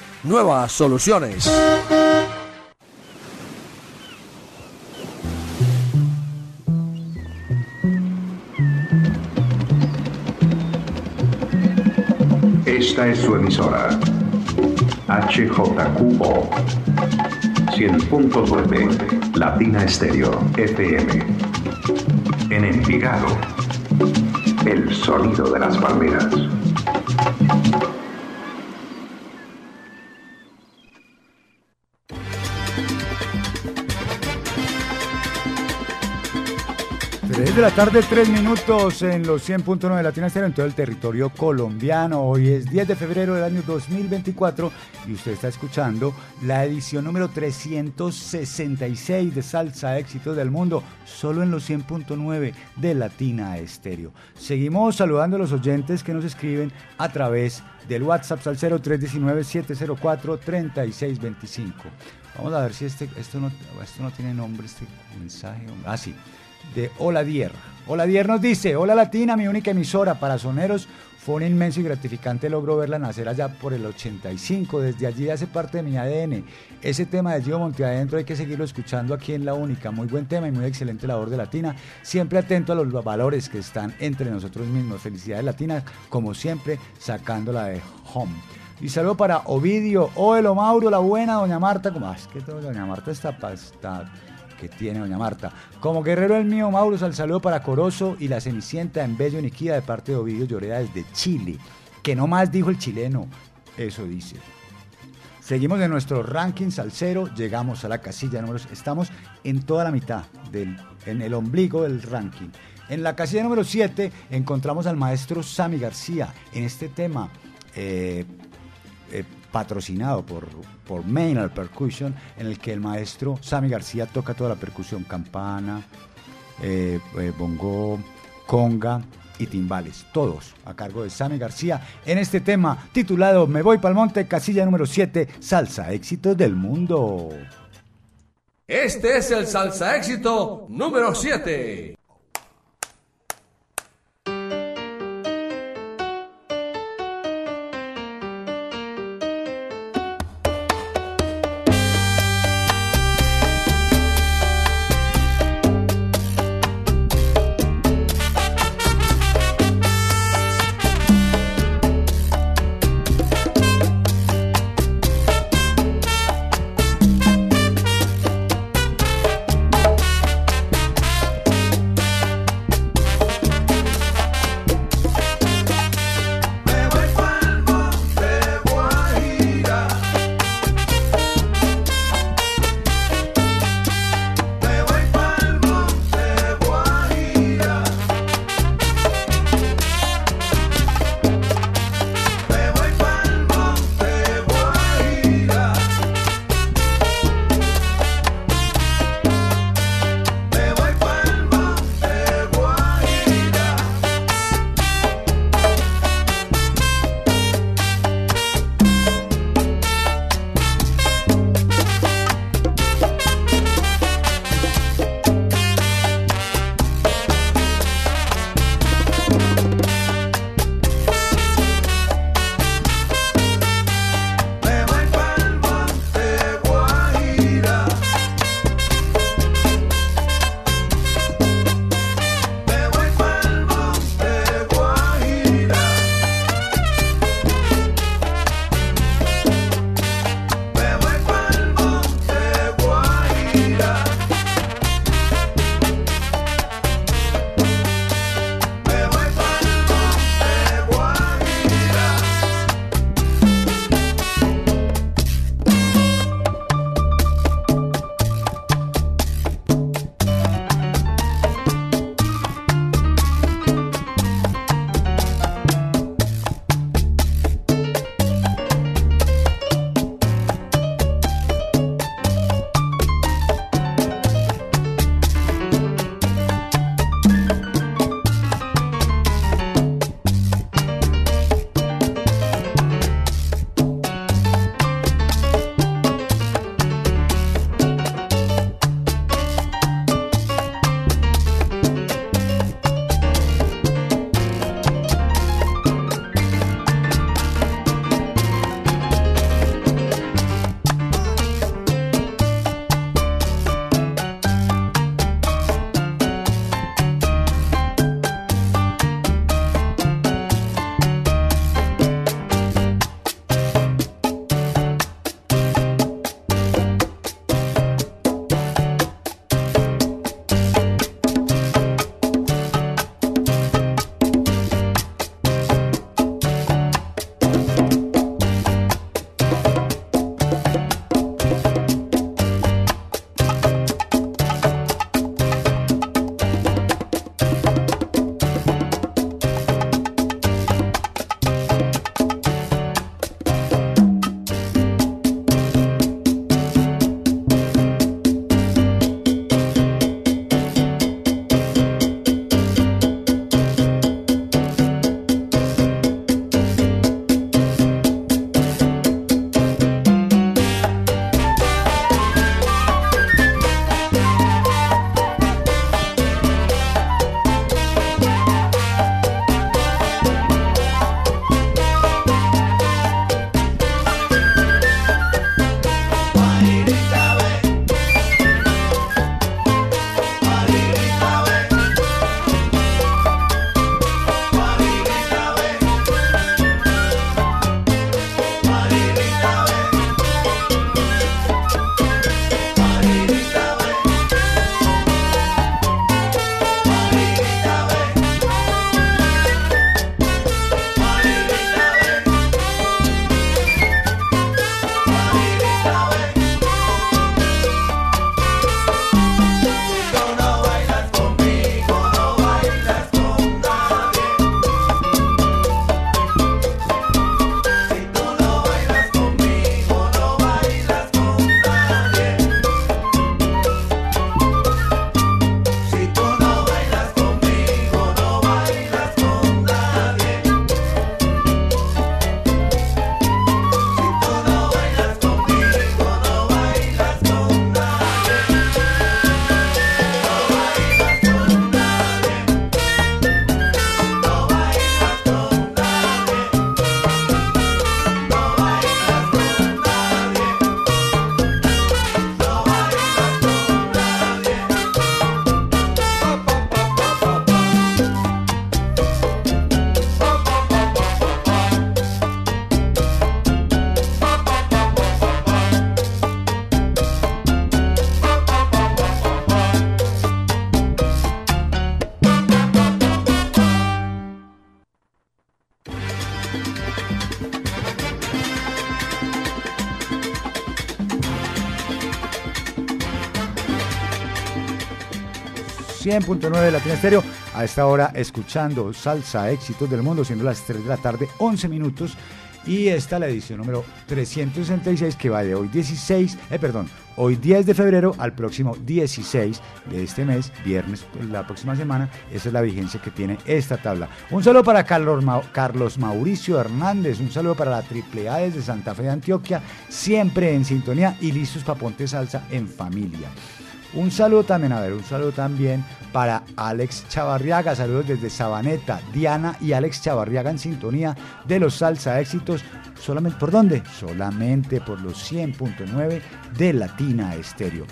nuevas soluciones. Esta es su emisora. HJQO 100.9 Latina Estéreo FM. En Envigado. El sonido de las palmeras. De la tarde, tres minutos en los 100.9 de Latina Estéreo en todo el territorio colombiano. Hoy es 10 de febrero del año 2024 y usted está escuchando la edición número 366 de Salsa Éxitos del Mundo, solo en los 100.9 de Latina Estéreo. Seguimos saludando a los oyentes que nos escriben a través del WhatsApp al 0319-704-3625. Vamos a ver si este, esto, no, esto no tiene nombre, este mensaje. Ah, sí de Hola Dier. Hola Dier nos dice, Hola Latina, mi única emisora para soneros. Fue un inmenso y gratificante logro verla nacer allá por el 85. Desde allí hace parte de mi ADN. Ese tema de Gio Monteadentro hay que seguirlo escuchando aquí en La Única. Muy buen tema y muy excelente labor de Latina. Siempre atento a los valores que están entre nosotros mismos. Felicidades Latina, como siempre, sacándola de home. Y saludo para Ovidio, Oelo, Mauro, la buena, doña Marta. Como, ah, es que doña Marta está, está que tiene doña Marta. Como guerrero el mío, Mauro, al saludo para Corozo y la Cenicienta en Bello Niquía de parte de Ovidio Lloreda desde Chile. Que no más dijo el chileno. Eso dice. Seguimos en nuestro ranking salsero, llegamos a la casilla número... Estamos en toda la mitad, del, en el ombligo del ranking. En la casilla número 7 encontramos al maestro Sammy García en este tema eh, patrocinado por, por Maynard Percussion, en el que el maestro Sammy García toca toda la percusión, campana, eh, eh, bongo, conga y timbales, todos a cargo de Sammy García, en este tema titulado Me voy pa'l monte, casilla número 7, Salsa, éxitos del mundo. Este es el salsa éxito número 7. 100.9 de Latina Estéreo. A esta hora escuchando Salsa Éxitos del Mundo, siendo las 3 de la tarde, 11 minutos. Y esta la edición número 366 que va de hoy 16, eh, perdón, hoy 10 de febrero al próximo 16 de este mes, viernes, pues, la próxima semana. Esa es la vigencia que tiene esta tabla. Un saludo para Carlos, Carlos Mauricio Hernández, un saludo para la AAA desde Santa Fe de Antioquia, siempre en sintonía y listos para Ponte Salsa en familia. Un saludo también, a ver, un saludo también para Alex Chavarriaga, saludos desde Sabaneta, Diana y Alex Chavarriaga en sintonía de los Salsa Éxitos, solamente por dónde? Solamente por los 100.9 de Latina Estéreo.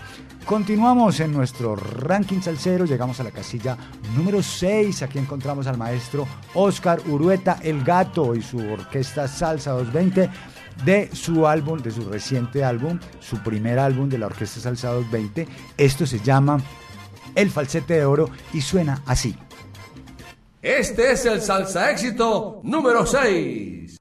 Continuamos en nuestro ranking salsero, llegamos a la casilla número 6, aquí encontramos al maestro Oscar Urueta El Gato y su orquesta Salsa 220 de su álbum, de su reciente álbum, su primer álbum de la Orquesta Salsa 220. Esto se llama El Falsete de Oro y suena así. Este es el salsa éxito número 6.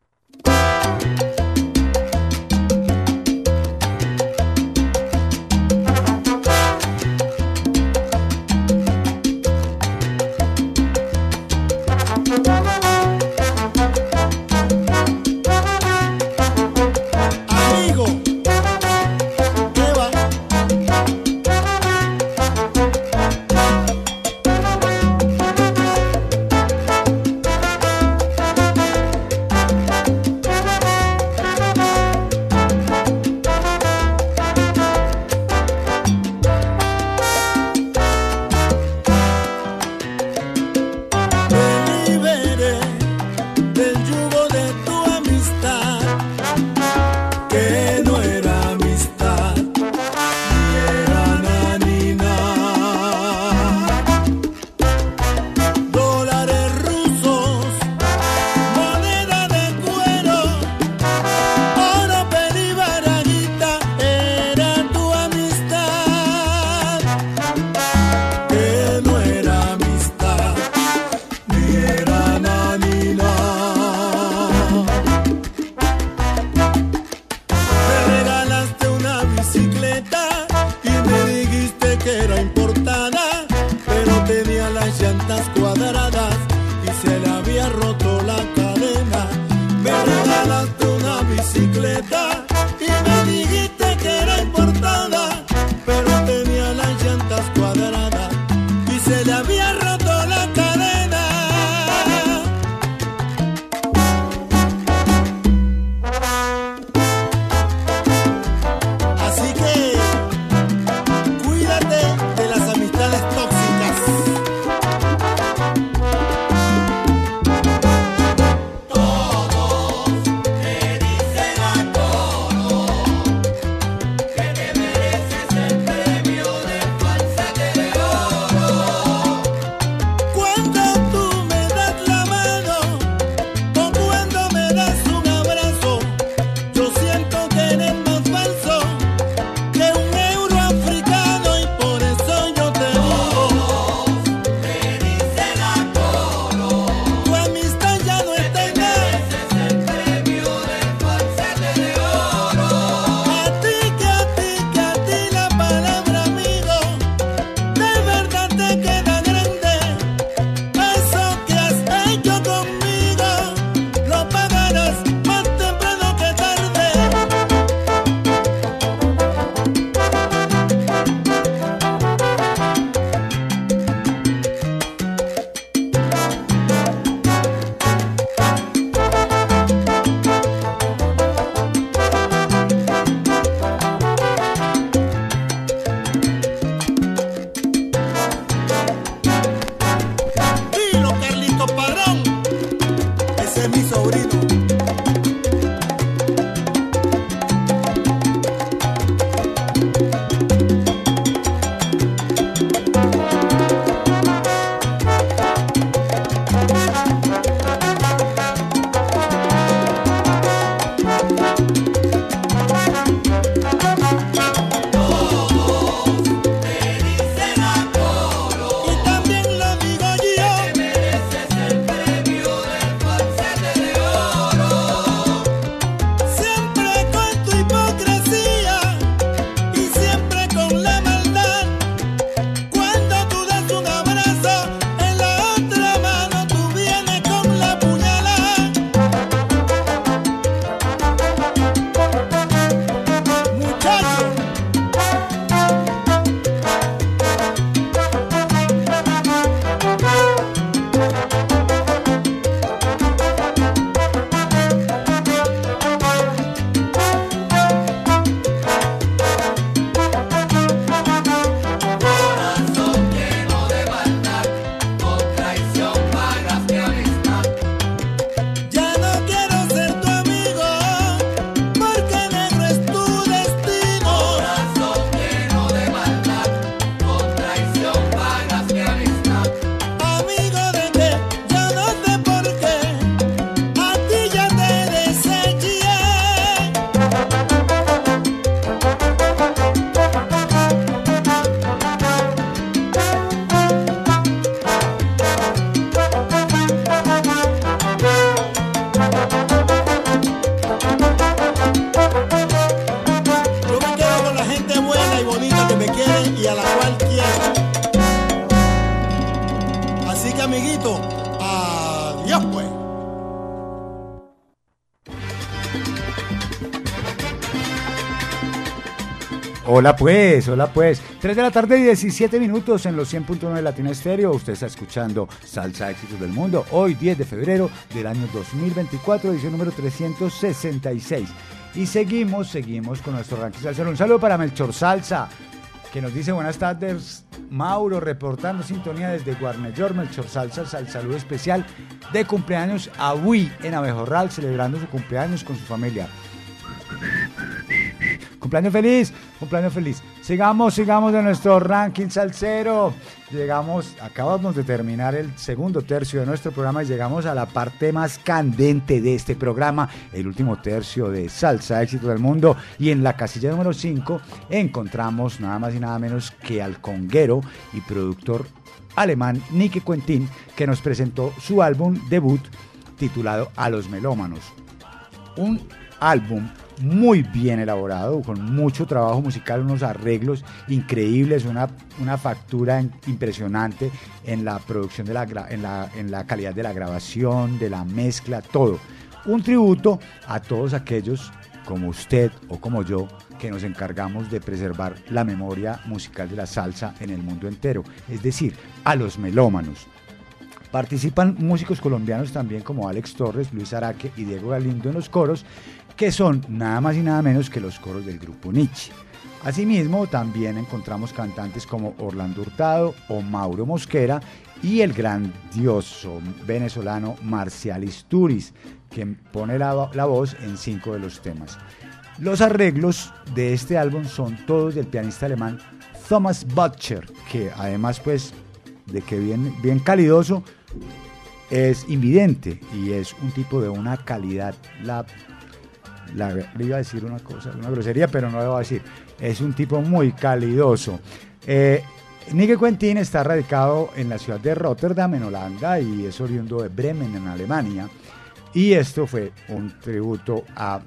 Hola pues, hola pues. 3 de la tarde, 17 minutos en los 100.9 de Latina Estéreo. Usted está escuchando Salsa Éxitos del Mundo. Hoy, 10 de febrero del año 2024, edición número 366. Y seguimos, seguimos con nuestro ranking salsa. Un saludo para Melchor Salsa, que nos dice buenas tardes. Mauro reportando sintonía desde Guarnellor, Melchor Salsa, sal saludo especial de cumpleaños a Wii en Abejorral, celebrando su cumpleaños con su familia. Cumpleaños feliz, cumpleaños feliz. Sigamos, sigamos de nuestro ranking salsero. Llegamos, acabamos de terminar el segundo tercio de nuestro programa y llegamos a la parte más candente de este programa, el último tercio de Salsa Éxito del Mundo. Y en la casilla número 5 encontramos nada más y nada menos que al conguero y productor alemán Nicky Quentin, que nos presentó su álbum debut titulado A los Melómanos. Un álbum muy bien elaborado, con mucho trabajo musical, unos arreglos increíbles, una, una factura impresionante en la producción, de la, en, la, en la calidad de la grabación, de la mezcla, todo. Un tributo a todos aquellos como usted o como yo que nos encargamos de preservar la memoria musical de la salsa en el mundo entero, es decir, a los melómanos. Participan músicos colombianos también como Alex Torres, Luis Araque y Diego Galindo en los coros, que son nada más y nada menos que los coros del grupo Nietzsche. Asimismo, también encontramos cantantes como Orlando Hurtado o Mauro Mosquera y el grandioso venezolano Marcial Isturiz, quien pone la, la voz en cinco de los temas. Los arreglos de este álbum son todos del pianista alemán Thomas Butcher, que además pues de que bien, bien calidoso, es invidente y es un tipo de una calidad, la, le iba a decir una cosa, una grosería, pero no le voy a decir, es un tipo muy calidoso. Eh, Quentin está radicado en la ciudad de Rotterdam, en Holanda, y es oriundo de Bremen, en Alemania. Y esto fue un tributo a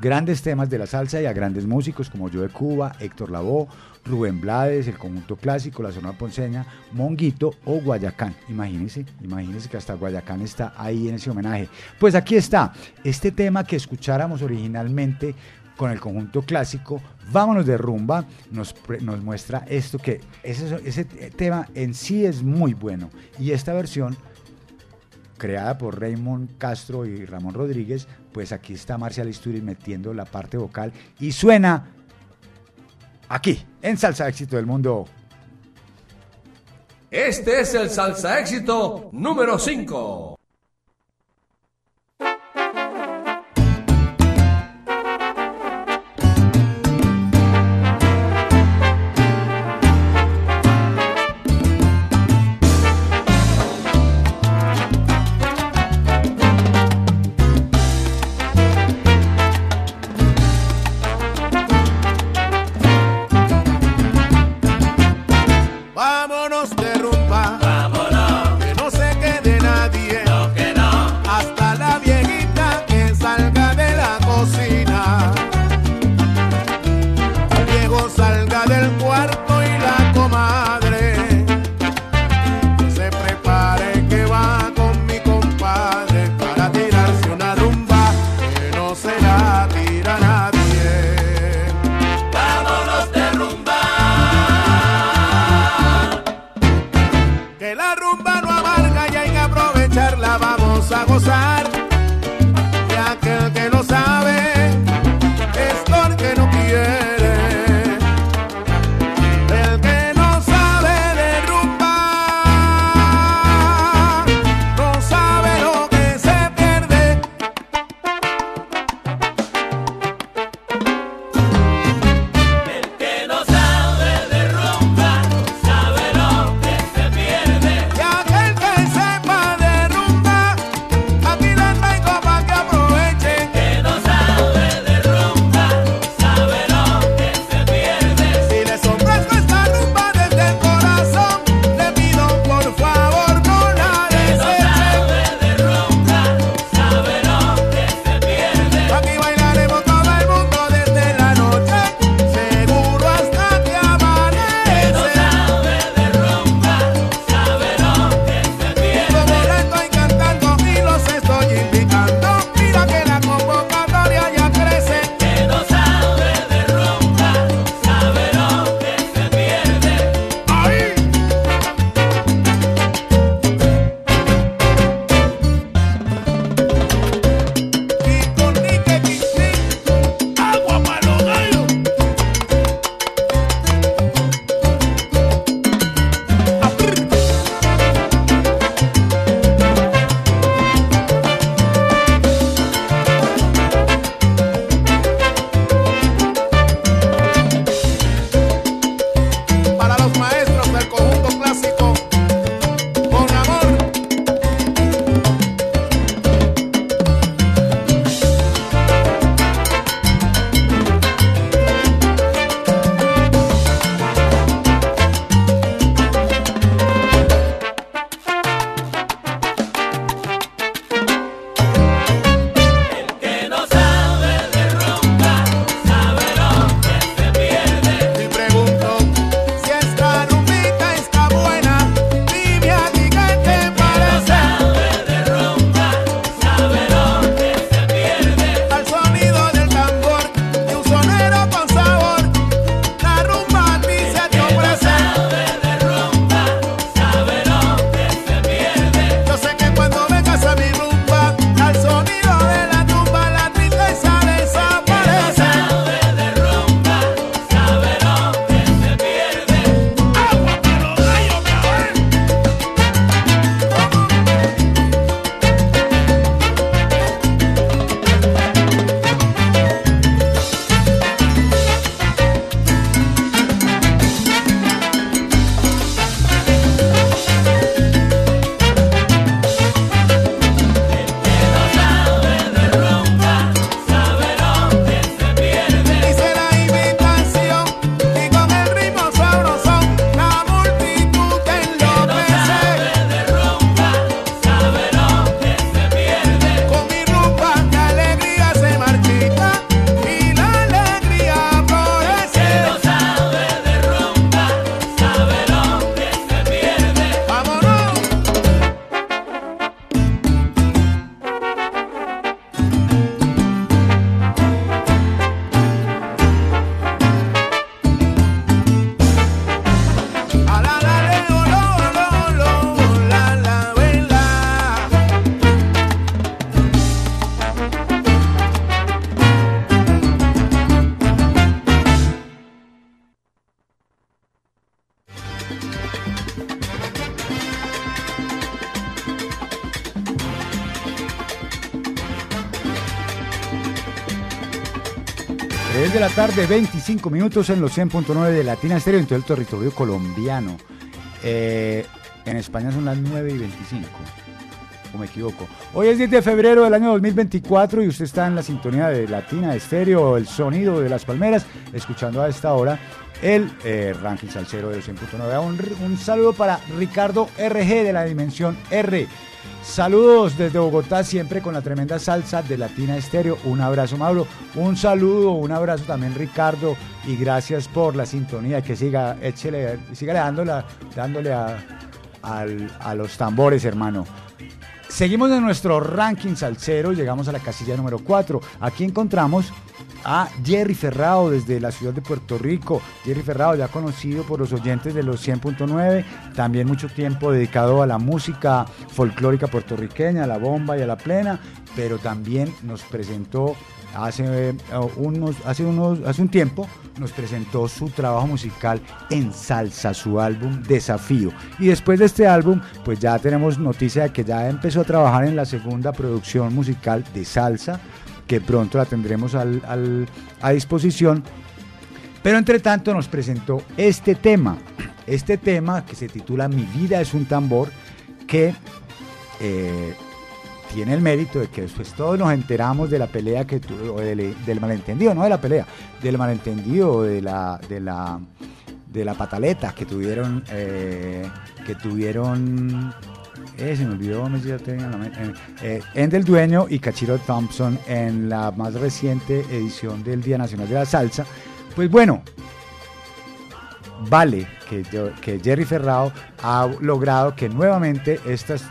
grandes temas de la salsa y a grandes músicos como Joe Cuba, Héctor Lavoe, Rubén Blades, el conjunto clásico, la zona ponceña, Monguito o Guayacán. Imagínense, imagínense que hasta Guayacán está ahí en ese homenaje. Pues aquí está, este tema que escucháramos originalmente con el conjunto clásico, Vámonos de rumba, nos, nos muestra esto que ese, ese tema en sí es muy bueno. Y esta versión creada por Raymond Castro y Ramón Rodríguez, pues aquí está Marcial Isturiz metiendo la parte vocal y suena aquí, en Salsa Éxito del Mundo. Este es el salsa éxito número 5. Tarde, 25 minutos en los 100.9 de Latina Estéreo en todo el territorio colombiano. Eh, en España son las 9 y 25. ¿O me equivoco? Hoy es 10 de febrero del año 2024 y usted está en la sintonía de Latina Estéreo, el sonido de las palmeras, escuchando a esta hora el eh, ranking salsero de los 100.9. Un, un saludo para Ricardo RG de la Dimensión R. Saludos desde Bogotá, siempre con la tremenda salsa de Latina Estéreo. Un abrazo, Mauro. Un saludo, un abrazo también, Ricardo. Y gracias por la sintonía. Que siga, échele, siga dándole, dándole a los tambores, hermano. Seguimos en nuestro ranking salsero, llegamos a la casilla número 4. Aquí encontramos a Jerry Ferrao desde la ciudad de Puerto Rico. Jerry Ferrao, ya conocido por los oyentes de los 100.9, también mucho tiempo dedicado a la música folclórica puertorriqueña, a la bomba y a la plena, pero también nos presentó hace, eh, unos, hace, unos, hace un tiempo nos presentó su trabajo musical en salsa, su álbum Desafío. Y después de este álbum, pues ya tenemos noticia de que ya empezó a trabajar en la segunda producción musical de salsa, que pronto la tendremos al- a disposición. Pero entre tanto nos presentó este tema, este tema que se titula Mi vida es un tambor, que eh, tiene el mérito de que después todos nos enteramos de la pelea que tuvo, del, del malentendido, no de la pelea, del malentendido, de la, de la, de la pataleta que tuvieron, eh, que tuvieron, eh, se me olvidó, me ya en Endel Dueño y Cachiro Thompson en la más reciente edición del Día Nacional de la Salsa. Pues bueno, vale que, yo- que Jerry Ferrao ha logrado que nuevamente estos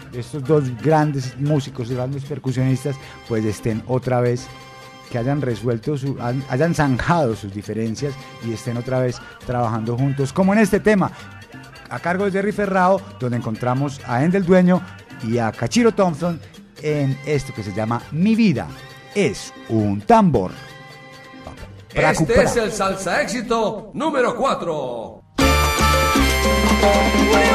dos grandes músicos y grandes percusionistas pues estén otra vez que hayan resuelto su, hayan zanjado sus diferencias y estén otra vez trabajando juntos como en este tema a cargo de Jerry Ferrao donde encontramos a Endel Dueño y a Cachiro Thompson en esto que se llama Mi vida es un tambor Este es el salsa éxito número 4. Wait.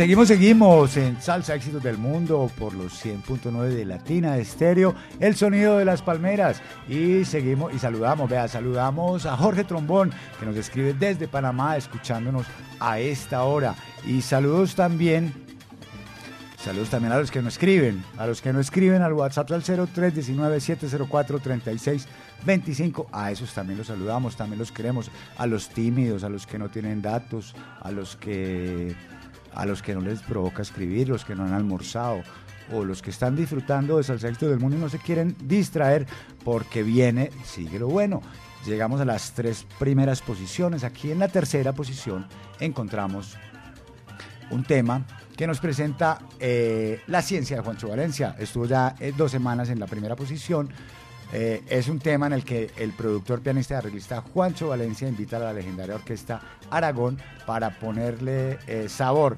Seguimos, seguimos en Salsa Éxitos del Mundo por los 100.9 de Latina Estéreo, el sonido de las palmeras. Y seguimos y saludamos, vea, saludamos a Jorge Trombón, que nos escribe desde Panamá, escuchándonos a esta hora. Y saludos también, saludos también a los que no escriben, a los que no escriben al WhatsApp al 0319-704-3625. A esos también los saludamos, también los queremos. A los tímidos, a los que no tienen datos, a los que a los que no les provoca escribir, los que no han almorzado o los que están disfrutando de Salsa del Mundo y no se quieren distraer porque viene, sigue lo bueno. Llegamos a las tres primeras posiciones. Aquí en la tercera posición encontramos un tema que nos presenta eh, la ciencia de Juancho Valencia. Estuvo ya eh, dos semanas en la primera posición. Eh, es un tema en el que el productor, pianista y arreglista Juancho Valencia invita a la legendaria orquesta Aragón para ponerle eh, sabor,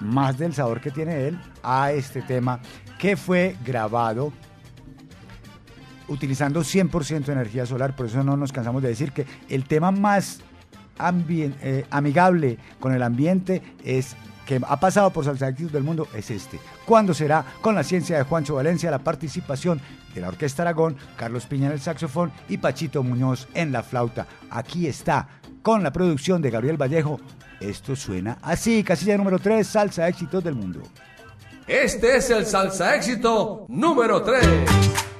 más del sabor que tiene él, a este tema que fue grabado utilizando 100% energía solar. Por eso no nos cansamos de decir que el tema más eh, amigable con el ambiente es que ha pasado por Salsa Éxitos del Mundo es este. ¿Cuándo será? Con la ciencia de Juancho Valencia, la participación de la Orquesta Aragón, Carlos Piña en el saxofón y Pachito Muñoz en la flauta. Aquí está, con la producción de Gabriel Vallejo. Esto suena así, casilla número 3, Salsa Éxitos del Mundo. Este es el salsa éxito número 3.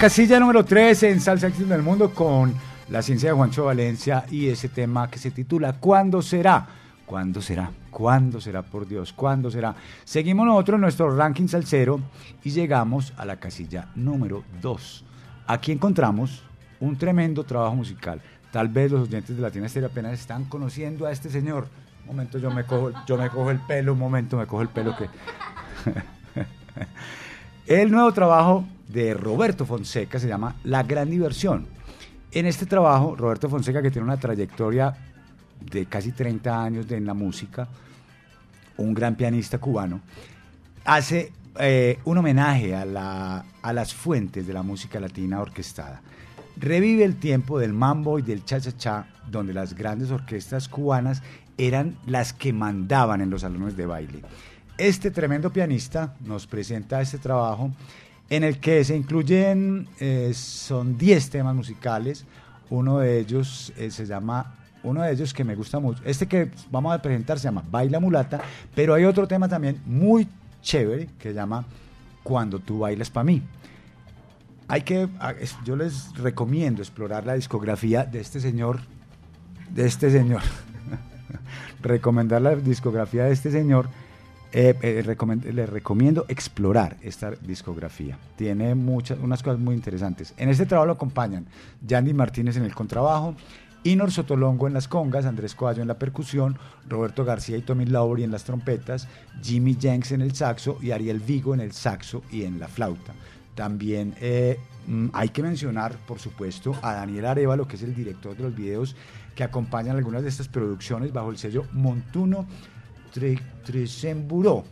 Casilla número 3 en Salsa Éxito del Mundo con la ciencia de Juancho Valencia y ese tema que se titula ¿Cuándo será? ¿Cuándo será? ¿Cuándo será? Por Dios, ¿cuándo será? Seguimos nosotros en nuestro ranking salsero y llegamos a la casilla número 2. Aquí encontramos un tremendo trabajo musical. Tal vez los oyentes de Latina Estéreo apenas están conociendo a este señor. Un momento, yo me cojo, yo me cojo el pelo, un momento, me cojo el pelo que... El nuevo trabajo de Roberto Fonseca se llama La Gran Diversión. En este trabajo, Roberto Fonseca, que tiene una trayectoria de casi 30 años en la música, un gran pianista cubano, hace eh, un homenaje a, la- a las fuentes de la música latina orquestada. Revive el tiempo del mambo y del cha-cha-cha, donde las grandes orquestas cubanas eran las que mandaban en los salones de baile. Este tremendo pianista nos presenta este trabajo en el que se incluyen, eh, son 10 temas musicales, uno de ellos eh, se llama, uno de ellos que me gusta mucho, este que vamos a presentar se llama Baila Mulata, pero hay otro tema también muy chévere que se llama Cuando tú bailas para mí. Hay que, yo les recomiendo explorar la discografía de este señor, de este señor, recomendar la discografía de este señor, eh, eh, les recomiendo explorar esta discografía. Tiene muchas, unas cosas muy interesantes. En este trabajo lo acompañan Yandy Martínez en el contrabajo, Inor Sotolongo en las congas, Andrés Coallo en la percusión, Roberto García y Tommy Lowry en las trompetas, Jimmy Jenks en el saxo y Ariel Vigo en el saxo y en la flauta. También eh, mm, hay que mencionar, por supuesto, a Daniel Arevalo, que es el director de los videos que acompañan algunas de estas producciones bajo el sello Montuno Tri- Trisemburó.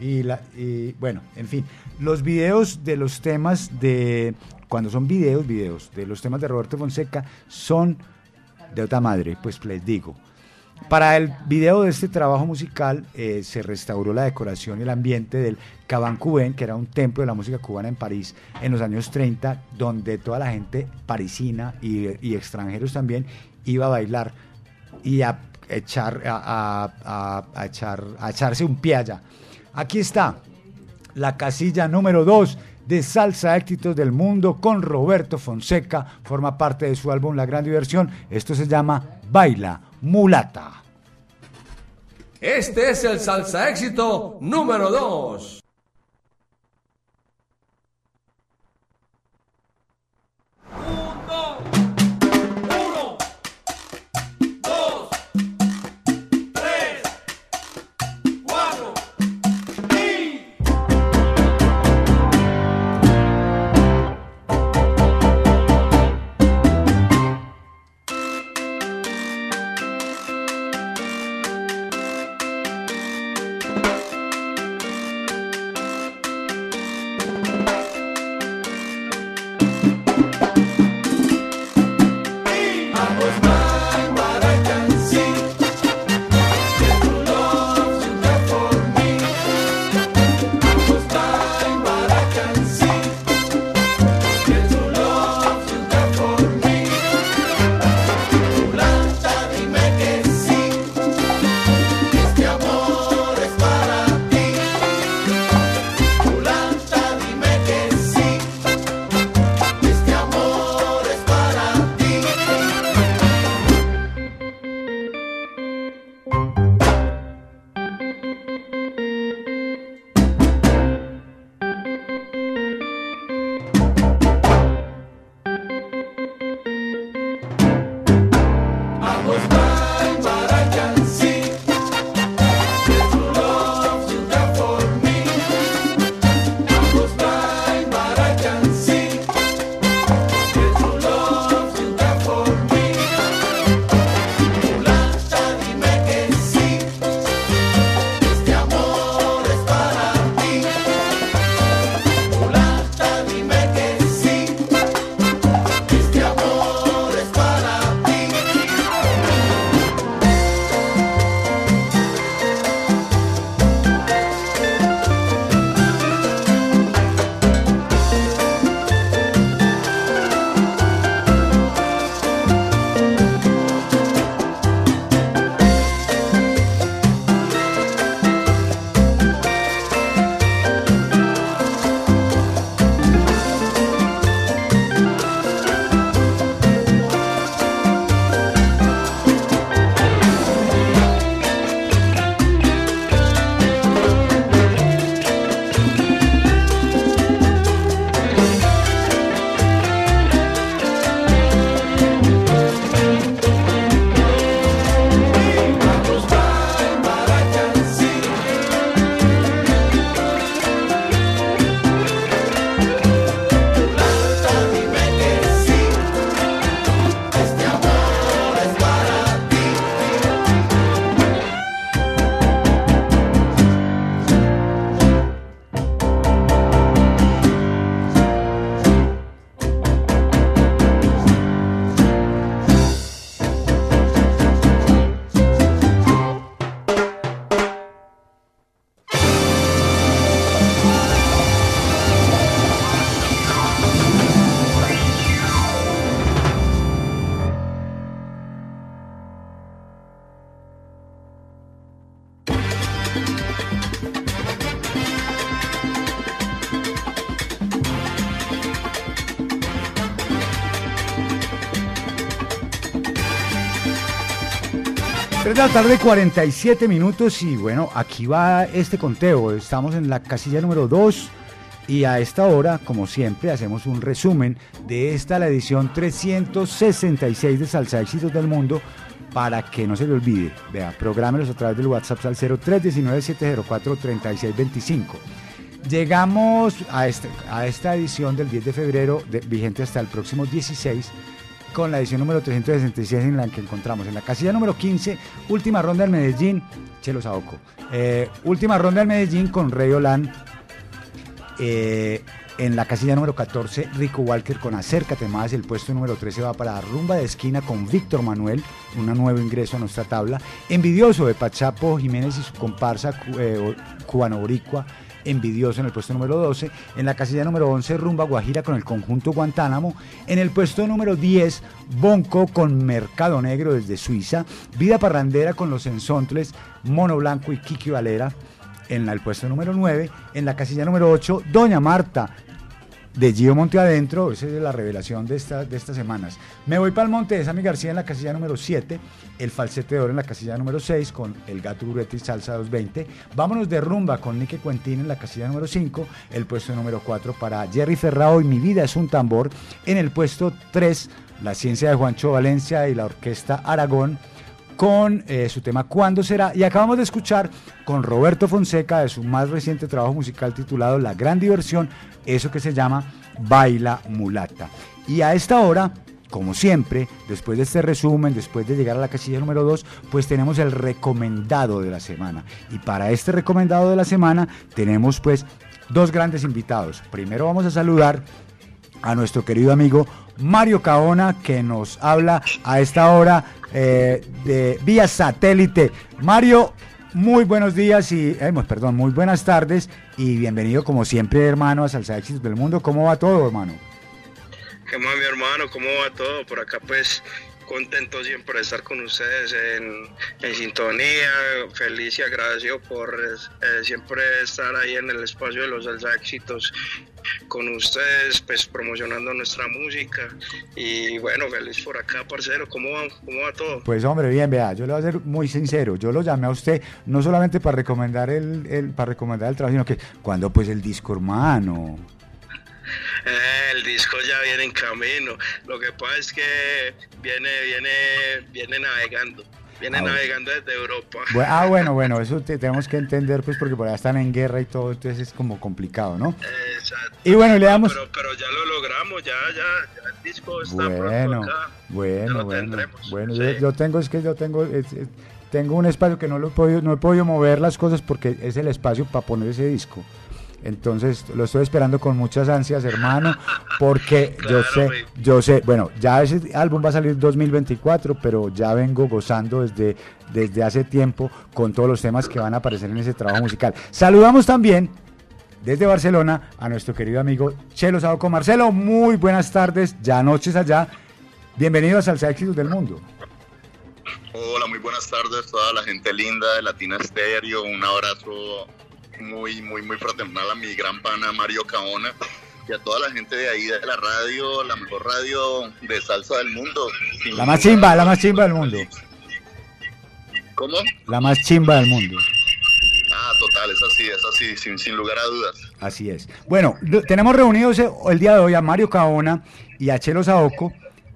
Y, la, y, bueno, en fin, los videos de los temas de, cuando son videos, videos de los temas de Roberto Fonseca son de otra madre, pues les digo. Para el video de este trabajo musical eh, se restauró la decoración y el ambiente del Caban Cubén, que era un templo de la música cubana en París en los años 30, donde toda la gente parisina y, y extranjeros también iba a bailar y a echar a, echar echarse un pie allá. Aquí está la casilla número 2 de Salsa Éxitos del Mundo con Roberto Fonseca. Forma parte de su álbum La Gran Diversión. Esto se llama Baila Mulata. Este es el salsa éxito número 2. De la tarde, 47 minutos y bueno, aquí va este conteo. Estamos en la casilla número 2 y a esta hora, como siempre, hacemos un resumen de esta, la edición 366 de Salsa Éxitos del Mundo para que no se le olvide. Vea, prográmelos a través del WhatsApp al 0319-704-3625. Llegamos a, este- a esta edición del 10 de febrero, vigente hasta el próximo 16, con la edición número 366 en la que encontramos en la casilla número 15, última ronda del Medellín, Chelo Saoco. Eh, última ronda del Medellín con Rey Olan. Eh, en la casilla número 14, Rico Walker con Acércate Más. El puesto número 13 va para Rumba de Esquina con Víctor Manuel, un nuevo ingreso a nuestra tabla. Envidioso de Pachapo Jiménez y su comparsa eh, cubano boricua. Envidioso en el puesto número 12. En la casilla número 11, Rumba Guajira con el conjunto Guantánamo. En el puesto número 10, Bonco con Mercado Negro desde Suiza. Vida Parrandera con los Ensontles, Mono Blanco y Kiki Valera en el puesto número 9. En la casilla número 8, Doña Marta de Gio Monte Adentro. Esa es la revelación de, esta- de estas semanas. Me voy para el Monte de Sammy García en la casilla número 7. El Falsete de Oro en la casilla número 6 con El Gato Uruete y Salsa 220. Vámonos de rumba con Nique Cuentín en la casilla número 5. El puesto número 4 para Jerry Ferrao y Mi Vida es un Tambor. En el puesto 3, La Ciencia de Juancho Valencia y la Orquesta Aragón con eh, su tema ¿Cuándo será? Y acabamos de escuchar con Roberto Fonseca de su más reciente trabajo musical titulado La Gran Diversión, eso que se llama Baila Mulata. Y a esta hora, como siempre, después de este resumen, después de llegar a la casilla número 2, pues tenemos el recomendado de la semana. Y para este recomendado de la semana tenemos pues dos grandes invitados. Primero vamos a saludar a nuestro querido amigo Mario Caona, que nos habla a esta hora eh, de vía satélite. Mario, muy buenos días y, eh, perdón, muy buenas tardes y bienvenido como siempre, hermano, a Salsa Éxitos del Mundo. ¿Cómo va todo, hermano? ¿Qué más, mi hermano? ¿Cómo va todo? Por acá, pues, contento siempre de estar con ustedes en, en sintonía, feliz y agradecido por eh, siempre estar ahí en el espacio de los salsa éxitos con ustedes, pues, promocionando nuestra música. Y bueno, feliz por acá, parcero. ¿Cómo va, cómo va todo? Pues hombre, bien, vea, yo le voy a ser muy sincero, yo lo llamé a usted no solamente para recomendar el, el- para recomendar el trabajo, sino que cuando pues el disco, hermano. Eh, el disco ya viene en camino. Lo que pasa es que viene, viene, viene navegando. Viene Ah, bueno. navegando desde Europa. Ah, bueno, bueno, eso te- tenemos que entender pues porque por allá están en guerra y todo, entonces es como complicado, ¿no? Exacto. Y bueno, le damos... Pero, pero ya lo logramos, ya, ya, ya el disco está Bueno, pronto acá. bueno, bueno. Bueno, yo, yo tengo, es que yo tengo, es- es- tengo un espacio que no lo he podido, no he podido mover las cosas porque es el espacio para poner ese disco. Entonces lo estoy esperando con muchas ansias, hermano, porque yo sé, yo sé, bueno, ya ese álbum va a salir 2024, pero ya vengo gozando desde, desde hace tiempo con todos los temas que van a aparecer en ese trabajo musical. Saludamos también desde Barcelona a nuestro querido amigo Chelo Saoco. Marcelo, muy buenas tardes, ya noches allá. Bienvenido a Salsa Éxitos del Mundo. Hola, muy buenas tardes, toda la gente linda de Latina Stereo. Un abrazo muy, muy, muy fraternal a mi gran pana Mario Caona y a toda la gente de ahí de la radio, la mejor radio de salsa del mundo. La más chimba, la más chimba del mundo. ¿Cómo? La más chimba del mundo. Ah, total, es así, es así, sin, sin lugar a dudas. Así es. Bueno, tenemos reunidos eh, el día de hoy a Mario Caona y a Chelo Saoco.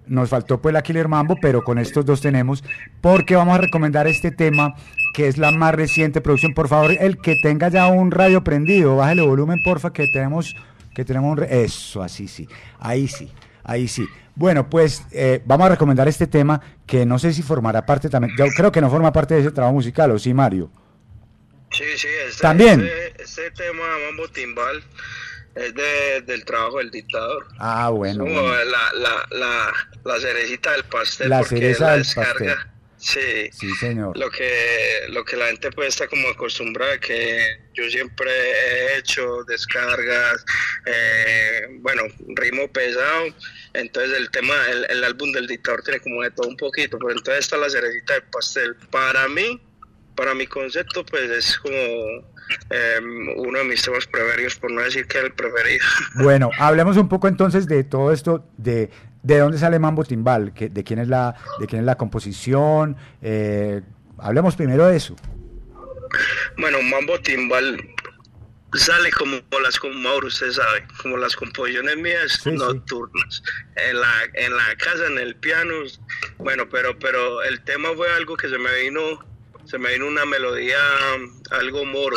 Nos faltó pues la Killer Mambo, pero con estos dos tenemos, porque vamos a recomendar este tema que es la más reciente producción. Por favor, el que tenga ya un radio prendido, bájale volumen, porfa, que tenemos, que tenemos un... Eso, así sí, ahí sí, ahí sí. Bueno, pues eh, vamos a recomendar este tema que no sé si formará parte también, yo creo que no forma parte de ese trabajo musical, ¿o sí, Mario? Sí, sí, este, También. Este, este tema Mambo Timbal es de- del trabajo del dictador. Ah, bueno. Como bueno. la, la, la, la cerecita del pastel. La porque cereza la del descarga, pastel. Sí, Sí, señor. lo que, lo que la gente pues está como acostumbrada, que yo siempre he hecho descargas, eh, bueno, ritmo pesado, entonces el tema, el, el álbum del dictador tiene como de todo un poquito, pero entonces está la cerecita del pastel. Para mí, para mi concepto, pues es como eh, uno de mis temas preferidos, por no decir que el preferido. Bueno, hablemos un poco entonces de todo esto, de, de dónde sale Mambo Timbal, que, de quién es la, de quién es la composición, eh, Hablemos primero de eso. Bueno, Mambo Timbal sale como las como Mauro, usted sabe, como las composiciones mías nocturnas. En la, en la casa, en el piano, bueno, pero, pero el tema fue algo que se me vino, se me vino una melodía algo moro,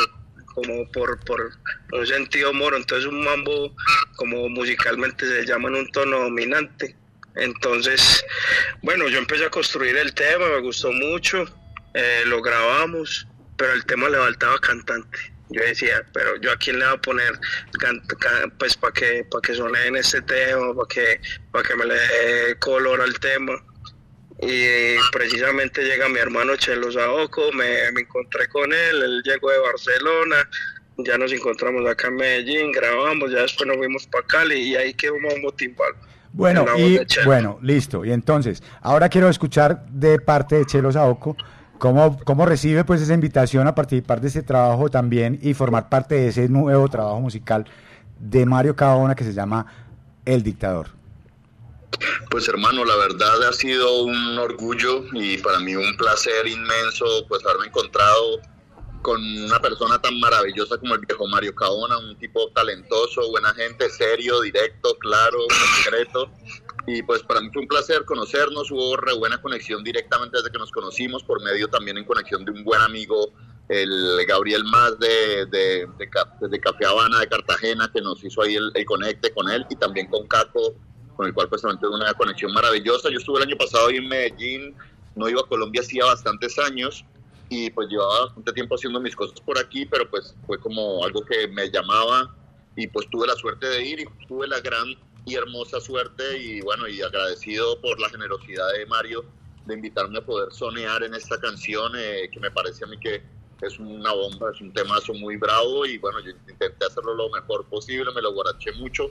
como por, por un sentido moro, entonces un mambo como musicalmente se llama en un tono dominante. Entonces, bueno, yo empecé a construir el tema, me gustó mucho, eh, lo grabamos, pero el tema le faltaba cantante. Yo decía, pero yo a quién le voy a poner, pues para que, para que suene en este tema, para que, para que me le dé color al tema. Y precisamente llega mi hermano Chelo Saoco, me, me encontré con él, él llegó de Barcelona, ya nos encontramos acá en Medellín, grabamos, ya después nos fuimos para Cali y ahí quedó Mambo Timbal. Bueno, y bueno, listo. Y entonces, ahora quiero escuchar de parte de Chelo Saoco cómo, cómo recibe pues esa invitación a participar de ese trabajo también y formar parte de ese nuevo trabajo musical de Mario Cabona que se llama El Dictador. Pues hermano, la verdad ha sido un orgullo y para mí un placer inmenso pues haberme encontrado con una persona tan maravillosa como el viejo Mario Caona, un tipo talentoso, buena gente, serio, directo, claro, concreto. Y pues para mí fue un placer conocernos, hubo re buena conexión directamente desde que nos conocimos, por medio también en conexión de un buen amigo, el Gabriel Más de, de, de, Ca- de Café Habana de Cartagena, que nos hizo ahí el, el conecte con él, y también con Caco, con el cual pues también tuve una conexión maravillosa. Yo estuve el año pasado ahí en Medellín, no iba a Colombia hacía bastantes años, y pues llevaba bastante tiempo haciendo mis cosas por aquí, pero pues fue como algo que me llamaba y pues tuve la suerte de ir y tuve la gran y hermosa suerte y bueno, y agradecido por la generosidad de Mario de invitarme a poder sonear en esta canción eh, que me parece a mí que es una bomba, es un temazo muy bravo y bueno, yo intenté hacerlo lo mejor posible, me lo guaraché mucho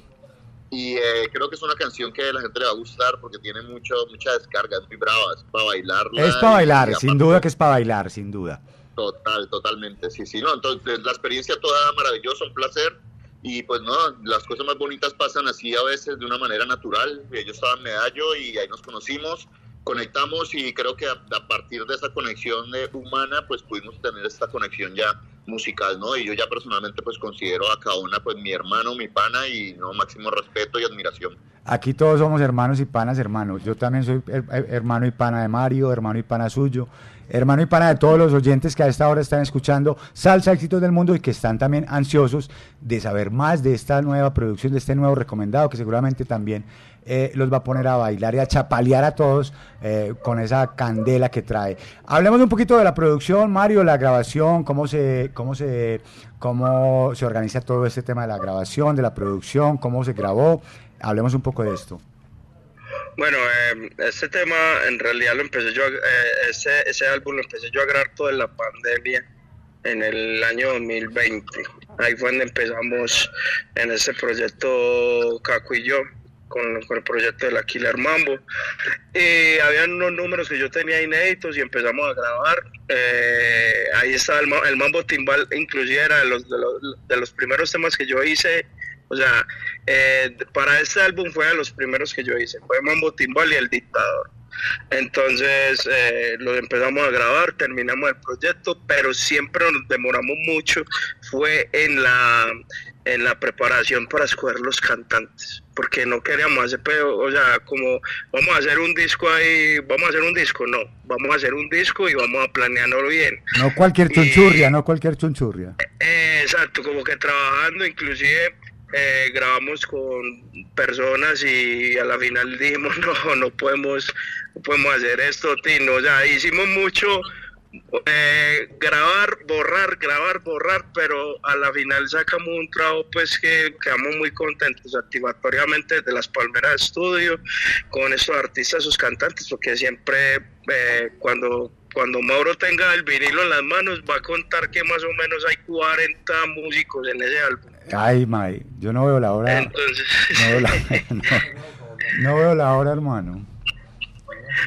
y eh, creo que es una canción que a la gente le va a gustar porque tiene mucho, mucha descarga, es muy brava, es para bailarla. Es para bailar, y sin aparte- duda que es para bailar, sin duda. Total, totalmente, sí, sí, no, entonces la experiencia toda maravillosa, un placer, y pues no, las cosas más bonitas pasan así a veces de una manera natural, yo estaba en Medallo y ahí nos conocimos, conectamos y creo que a, a partir de esa conexión humana pues pudimos tener esta conexión ya musical, ¿no? Y yo ya personalmente pues considero a una pues mi hermano, mi pana y no máximo respeto y admiración. Aquí todos somos hermanos y panas hermanos. Yo también soy her- her- hermano y pana de Mario, hermano y pana suyo, hermano y pana de todos los oyentes que a esta hora están escuchando Salsa Éxitos del Mundo y que están también ansiosos de saber más de esta nueva producción, de este nuevo recomendado que seguramente también eh, los va a poner a bailar y a chapalear a todos eh, con esa candela que trae. Hablemos un poquito de la producción, Mario, la grabación, cómo se, cómo se, cómo se organiza todo este tema de la grabación, de la producción, cómo se grabó. Hablemos un poco de esto. Bueno, eh, este tema en realidad lo empecé yo, a- eh, ese, ese álbum lo empecé yo a grabar toda la pandemia en el año 2020. Ahí fue donde empezamos en ese proyecto Caco y yo, con, con el proyecto de la Killer Mambo. Y habían unos números que yo tenía inéditos y empezamos a grabar. Eh, ahí estaba el, el Mambo Timbal, inclusive era de los, de, los, de los primeros temas que yo hice. O sea, eh, para este álbum fue de los primeros que yo hice. Fue Mambo Timbal y El Dictador. Entonces eh, lo empezamos a grabar, terminamos el proyecto, pero siempre nos demoramos mucho. Fue en la en la preparación para escoger los cantantes, porque no queríamos hacer, pero, o sea, como vamos a hacer un disco ahí, vamos a hacer un disco, no, vamos a hacer un disco y vamos a planearlo bien. No cualquier chunchurria, no cualquier chunchurria. Eh, exacto, como que trabajando, inclusive eh, grabamos con personas y a la final dijimos no, no podemos, no podemos hacer esto, Tino. O sea, hicimos mucho eh, grabar, borrar, grabar, borrar, pero a la final sacamos un trabajo pues que quedamos muy contentos satisfactoriamente de las Palmeras Estudio con estos artistas, sus cantantes, porque siempre eh, cuando cuando Mauro tenga el vinilo en las manos va a contar que más o menos hay 40 músicos en ese álbum. Ay, May, yo no veo la hora. Entonces, No veo la, no, no veo la hora, hermano.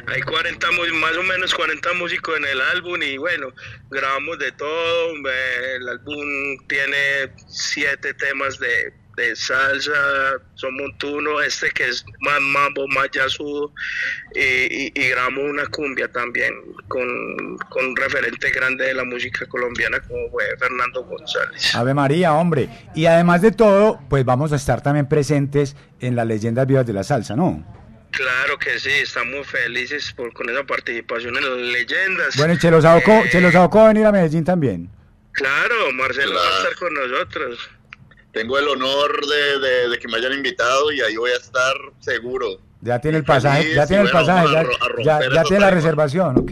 hay 40, mu- más o menos 40 músicos en el álbum y bueno, grabamos de todo. El álbum tiene siete temas de de salsa, son montuno, este que es más mambo, más yasudo, y, y, y grabamos una cumbia también con, con un referente grande de la música colombiana como fue Fernando González. Ave María, hombre. Y además de todo, pues vamos a estar también presentes en las leyendas vivas de la salsa, ¿no? Claro que sí, estamos felices por, con esa participación en las leyendas. Bueno, y Chelo Saoco, Eh, Chelo Saoco va a venir a Medellín también. Claro, Marcelo va a estar con nosotros. Tengo el honor de, de- de que me hayan invitado y ahí voy a estar seguro. Ya tiene el pasaje, ya tiene el pasaje, ya, ya, tiene la reservación, ok.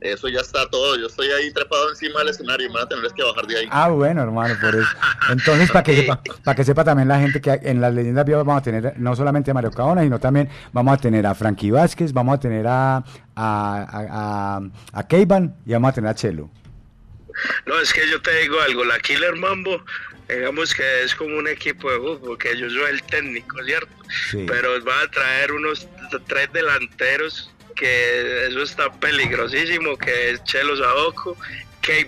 Eso ya está todo. Yo estoy ahí trepado encima del escenario y me van a tener que bajar de ahí. Ah, bueno, hermano, por eso. Entonces, para que sepa, para que sepa también la gente que en las leyendas vivas vamos a tener no solamente a Mario Caona, sino también vamos a tener a Frankie Vázquez, vamos a tener a a, a, a, a Keivan y vamos a tener a Chelo. No, es que yo te digo algo, la Killer Mambo, digamos que es como un equipo de fútbol, que yo soy el técnico, ¿cierto? Sí. Pero va a traer unos tres delanteros que eso está peligrosísimo, que es Chelo Saoco,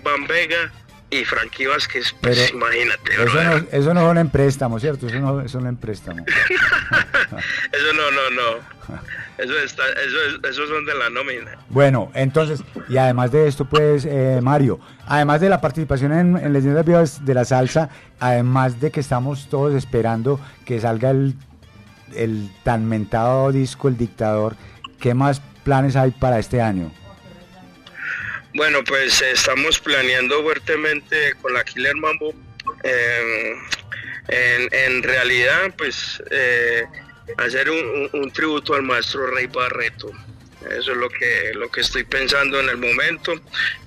Van Vega y Frankie Vázquez, pues Pero imagínate, Eso no, eso no son en préstamo, ¿cierto? Eso no, eso no en préstamo. Eso no, no, no. Eso, está, eso, es- esos son de la nómina. Bueno, entonces, y además de esto, pues, eh, Mario, además de la participación en, en Leyendas Vivas de la Salsa, además de que estamos todos esperando que salga el, el tan mentado disco El Dictador, ¿qué más planes hay para este año? Bueno, pues estamos planeando fuertemente con la Killer Mambo. eh, en, realidad, pues eh, hacer un- un tributo al maestro Rey Barreto. Eso es lo que, lo que estoy pensando en el momento.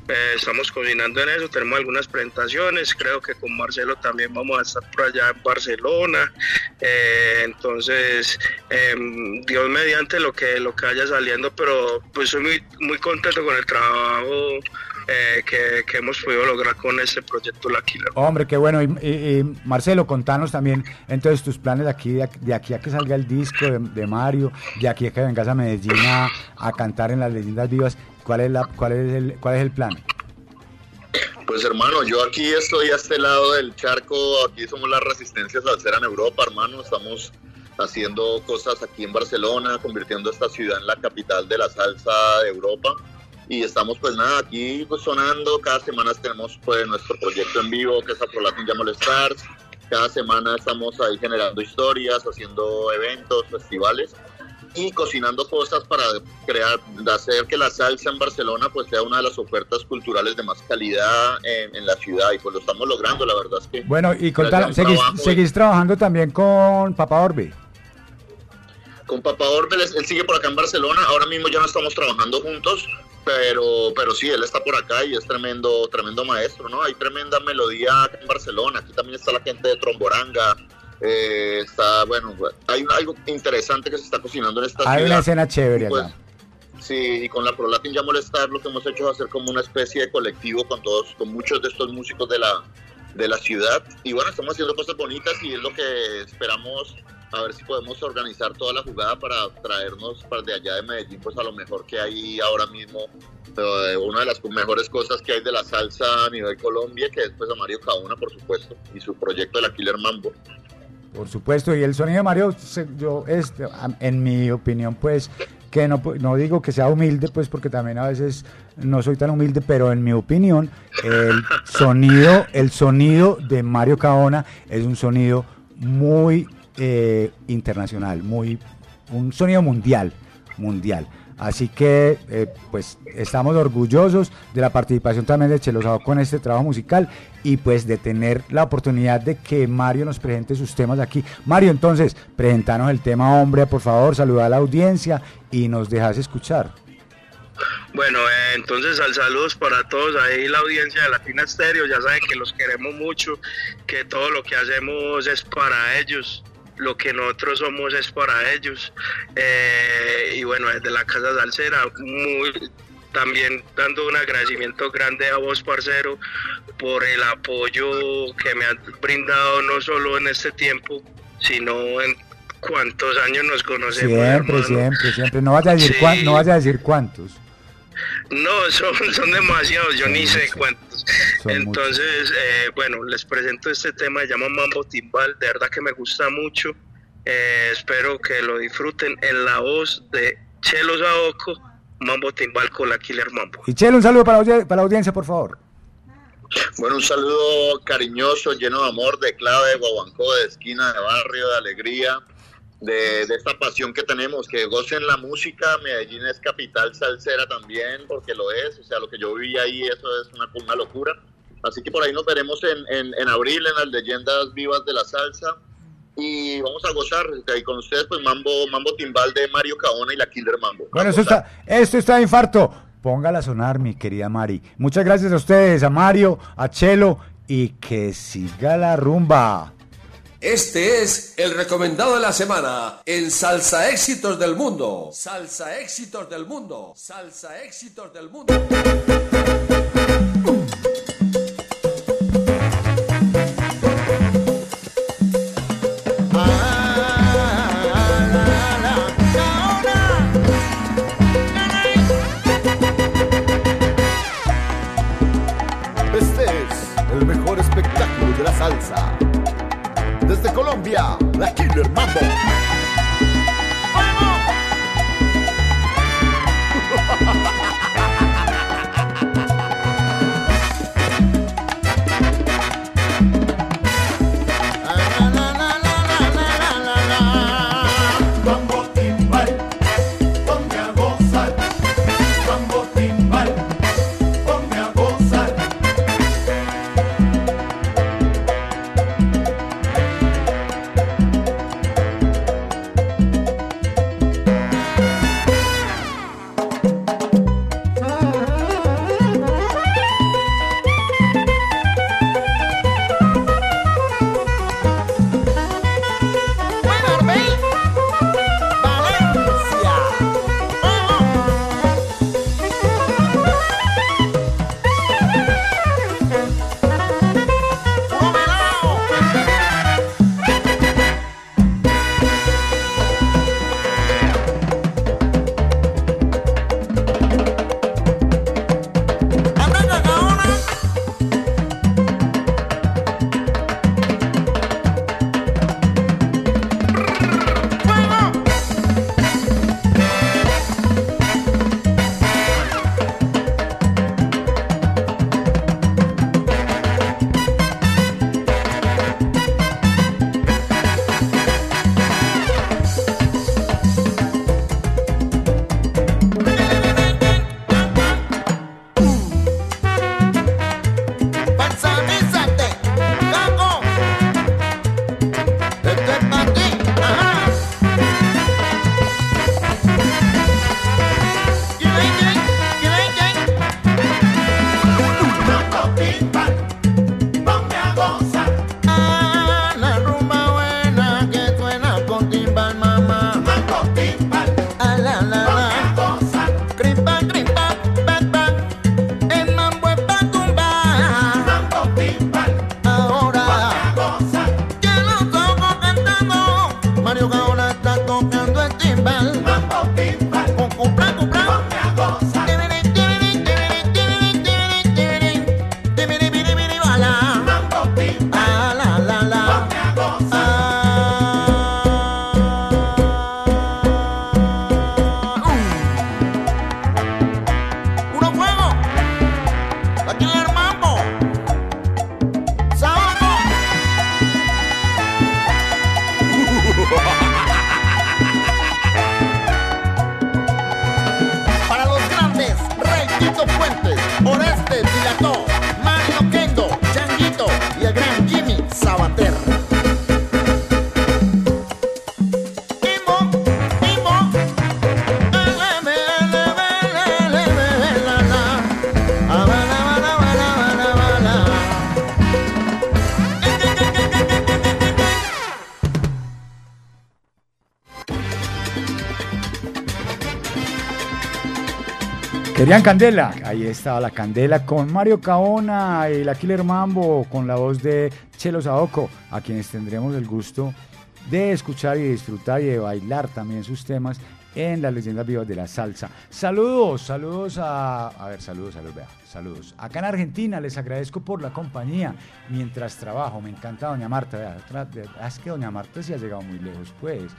Eh, estamos cocinando en eso, tenemos algunas presentaciones, creo que con Marcelo también vamos a estar por allá en Barcelona. Eh, entonces, em, Dios mediante lo que, lo que vaya saliendo, pero pues soy muy, muy contento con el trabajo eh, que, que hemos podido lograr con este proyecto La Killer. Hombre, qué bueno. Y, y- y, Marcelo, contanos también entonces tus planes de aquí, de, aquí- de aquí a que salga el disco de, de Mario, de aquí a que vengas a Medellín a, a cantar en las Leyendas Vivas. ¿Cuál es, la, cuál, es el, ¿Cuál es el plan? Pues hermano, yo aquí estoy a este lado del charco, aquí somos la resistencia salsera en Europa, hermano, estamos haciendo cosas aquí en Barcelona, convirtiendo esta ciudad en la capital de la salsa de Europa y estamos pues nada, aquí pues sonando, cada semana tenemos pues nuestro proyecto en vivo que es Afro Latin Jam All Stars, cada semana estamos ahí generando historias, haciendo eventos, festivales y cocinando cosas para crear, hacer que la salsa en Barcelona pues sea una de las ofertas culturales de más calidad en, en la ciudad. Y pues lo estamos logrando, la verdad es que Bueno, y contar, seguís, seguís trabajando también con Papá Orbe. con Papá Orbel, él sigue por acá en Barcelona, ahora mismo ya no estamos trabajando juntos, pero, pero sí, él está por acá y es tremendo, tremendo maestro, ¿no? Hay tremenda melodía acá en Barcelona, aquí también está la gente de Tromboranga, eh, está, bueno, hay algo interesante que se está cocinando en esta Hay ciudad. una escena chévere pues, acá. Sí, y con la Pro Latin Ya Molestar lo que hemos hecho es hacer como una especie de colectivo con todos, con muchos de estos músicos de la, de la ciudad. Y bueno, estamos haciendo cosas bonitas y es lo que esperamos a ver si podemos organizar toda la jugada para traernos para de allá de Medellín, pues a lo mejor que hay ahora mismo eh, una de las mejores cosas que hay de la salsa a nivel Colombia, que es pues a Mario Cauna, por supuesto, y su proyecto de la Killer Mambo. Por supuesto, y el sonido de Mario, yo, este, en mi opinión, pues, que no, no digo que sea humilde, pues, porque también a veces no soy tan humilde, pero en mi opinión, el sonido, el sonido de Mario Caona es un sonido muy eh, internacional, muy, un sonido mundial, mundial. Así que, eh, pues, estamos orgullosos de la participación también de Chelo con este trabajo musical y pues de tener la oportunidad de que Mario nos presente sus temas aquí. Mario, entonces, presentanos el tema Hombre, por favor, saluda a la audiencia y nos dejas escuchar. Bueno, eh, entonces al saludos para todos ahí la audiencia de Latina Stereo, ya saben que los queremos mucho, que todo lo que hacemos es para ellos, lo que nosotros somos es para ellos. Eh, y bueno, desde la Casa Salsera, muy, también dando un agradecimiento grande a vos, parcero, por el apoyo que me han brindado no solo en este tiempo, sino en cuántos años nos conocemos. Siempre, hermano. siempre, siempre. No vaya a decir, Sí. cuán- no vaya a decir cuántos. No, son, son demasiados, yo ni sé cuántos. Son Entonces, eh, bueno, les presento este tema, se llama Mambo Timbal, de verdad que me gusta mucho. Eh, espero que lo disfruten en la voz de Chelo Saoco, Mambo Timbal con la Killer Mambo. Y Chelo, un saludo para, para la audiencia, por favor. Bueno, un saludo cariñoso, lleno de amor, de clave, de guaguancó, de esquina, de barrio, de alegría, de, de esta pasión que tenemos, que gocen la música. Medellín es capital salsera también, porque lo es. O sea, lo que yo viví ahí, eso es una, una locura. Así que por ahí nos veremos en, en, en abril en las leyendas vivas de la salsa. Y vamos a gozar y con ustedes, pues Mambo, Mambo Timbal de Mario Caona y la Killer Mambo. Bueno, esto está, esto está de infarto. Póngala a sonar, mi querida Mari. Muchas gracias a ustedes, a Mario, a Chelo y que siga la rumba. Este es el recomendado de la semana en Salsa Éxitos del Mundo. Salsa Éxitos del Mundo. Salsa Éxitos del Mundo. Este es el mejor espectáculo de la salsa. Desde Colombia, la Killer Mambo. Gozar. Querían candela. Ahí estaba la candela con Mario Caona y la Killer Mambo con la voz de Chelo Saoco, a quienes tendremos el gusto de escuchar y disfrutar y de bailar también sus temas en las leyendas vivas de la salsa. Saludos, saludos a... A ver, saludos, saludos, vea, saludos. Acá en Argentina les agradezco por la compañía mientras trabajo. Me encanta Doña Marta, vea, es que Doña Marta sí ha llegado muy lejos, pues.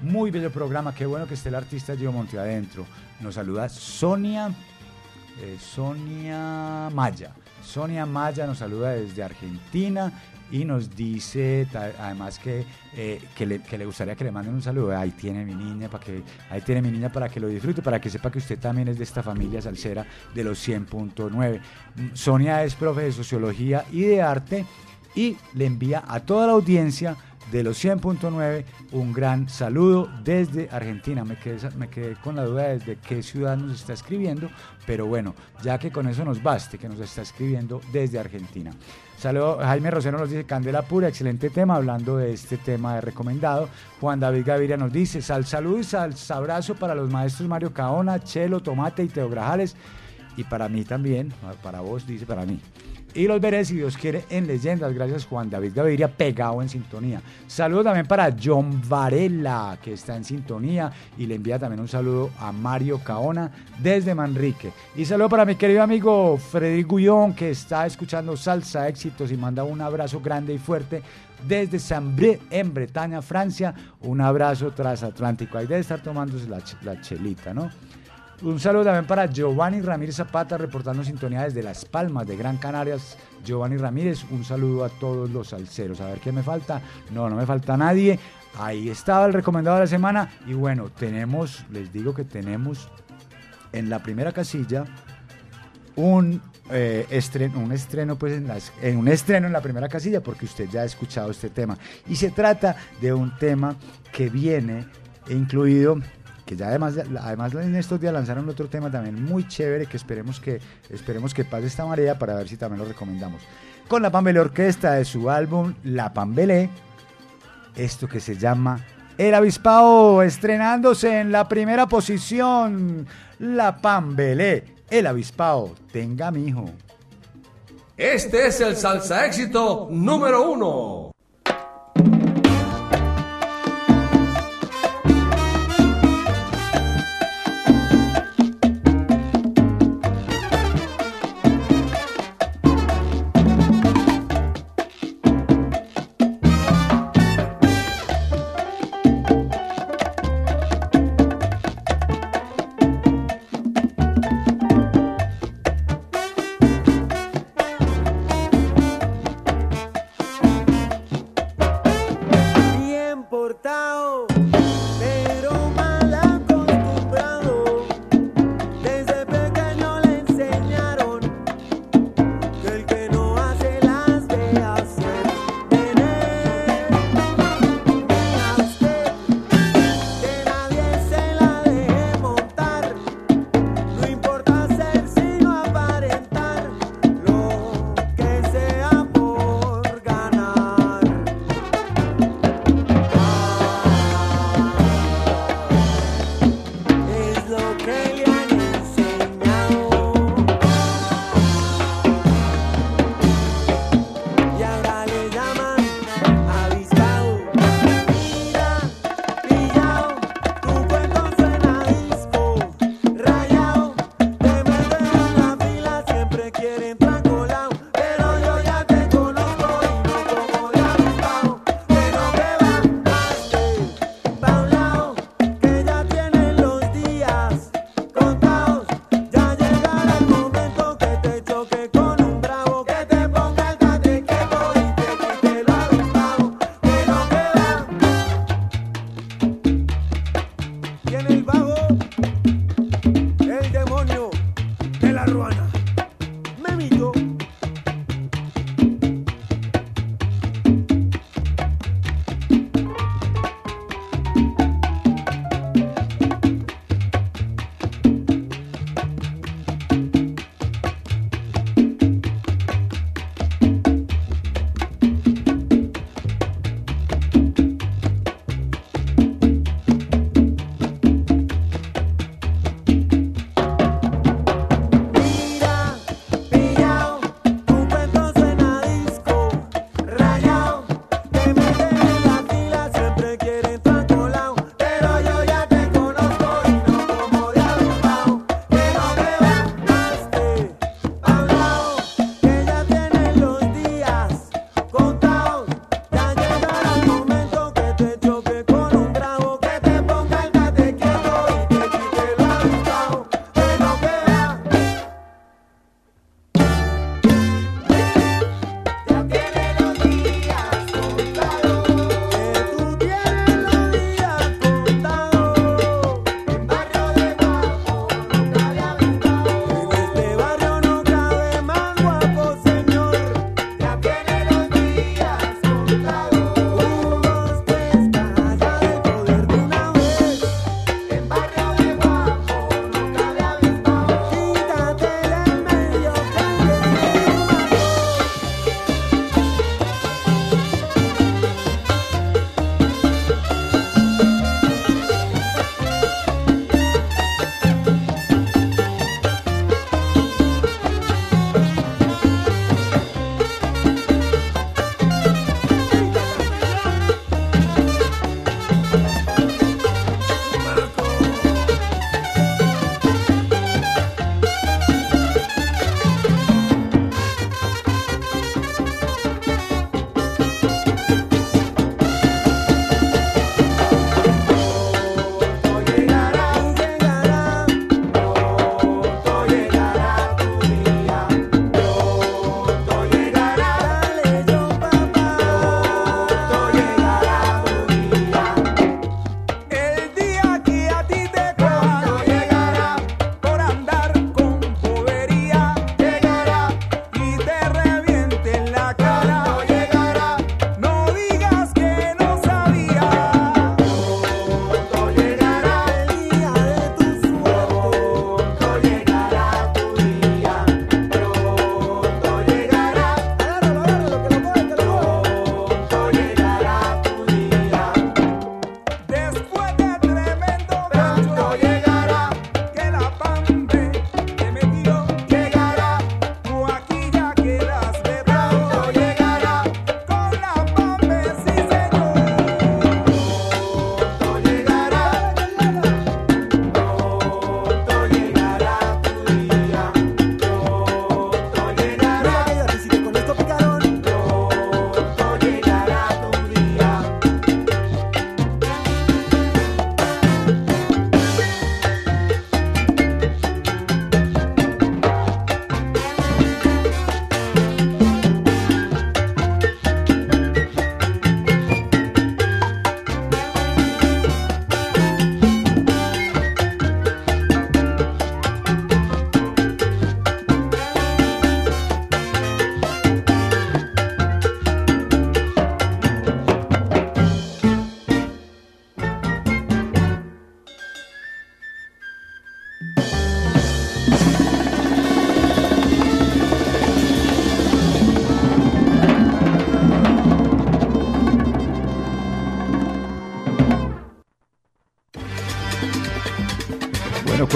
Muy bello programa, qué bueno que esté el artista Gio Monte adentro. Nos saluda Sonia, eh, Sonia Maya. Sonia Maya nos saluda desde Argentina y nos dice además que, eh, que, le, gustaría que le manden un saludo. Ahí tiene mi niña, para que, ahí tiene mi niña para que lo disfrute, para que sepa que usted también es de esta familia salsera de los 100.9. Mm, Sonia es profe de sociología y de arte y le envía a toda la audiencia de los 100.9 un gran saludo desde Argentina. Me quedé, me quedé con la duda desde qué ciudad nos está escribiendo, pero bueno, ya que con eso nos baste, que nos está escribiendo desde Argentina. Saludo, Jaime Rosero nos dice, Candela Pura, excelente tema, hablando de este tema de recomendado. Juan David Gaviria nos dice, sal salud y sal abrazo para los maestros Mario Caona, Chelo, Tomate y Teo Grajales. Y para mí también, para vos dice para mí. Y los veré si Dios quiere en leyendas. Gracias Juan David Gaviria, pegado en sintonía. Saludo también para John Varela, que está en sintonía. Y le envía también un saludo a Mario Caona desde Manrique. Y saludo para mi querido amigo Frederic Gullón, que está escuchando Salsa Éxitos y manda un abrazo grande y fuerte desde Saint-Brie, en Bretaña, Francia. Un abrazo transatlántico. Ahí debe estar tomándose la chelita, ¿no? Un saludo también para Giovanni Ramírez Zapata, reportando sintonía desde Las Palmas de Gran Canarias. Giovanni Ramírez, un saludo a todos los salseros. A ver qué me falta. No, no me falta nadie. Ahí estaba el recomendado de la semana. Y bueno, tenemos, les digo que tenemos en la primera casilla un eh, estreno, un estreno pues en, las- en un estreno en la primera casilla porque usted ya ha escuchado este tema y se trata de un tema que viene incluido que ya además además en estos días lanzaron otro tema también muy chévere que esperemos que esperemos que pase esta marea para ver si también lo recomendamos con la Pambelé Orquesta de su álbum La Pambelé esto que se llama El Avispao, estrenándose en la primera posición, La Pambelé, El Avispao, tenga mi hijo. Este es el salsa éxito número uno.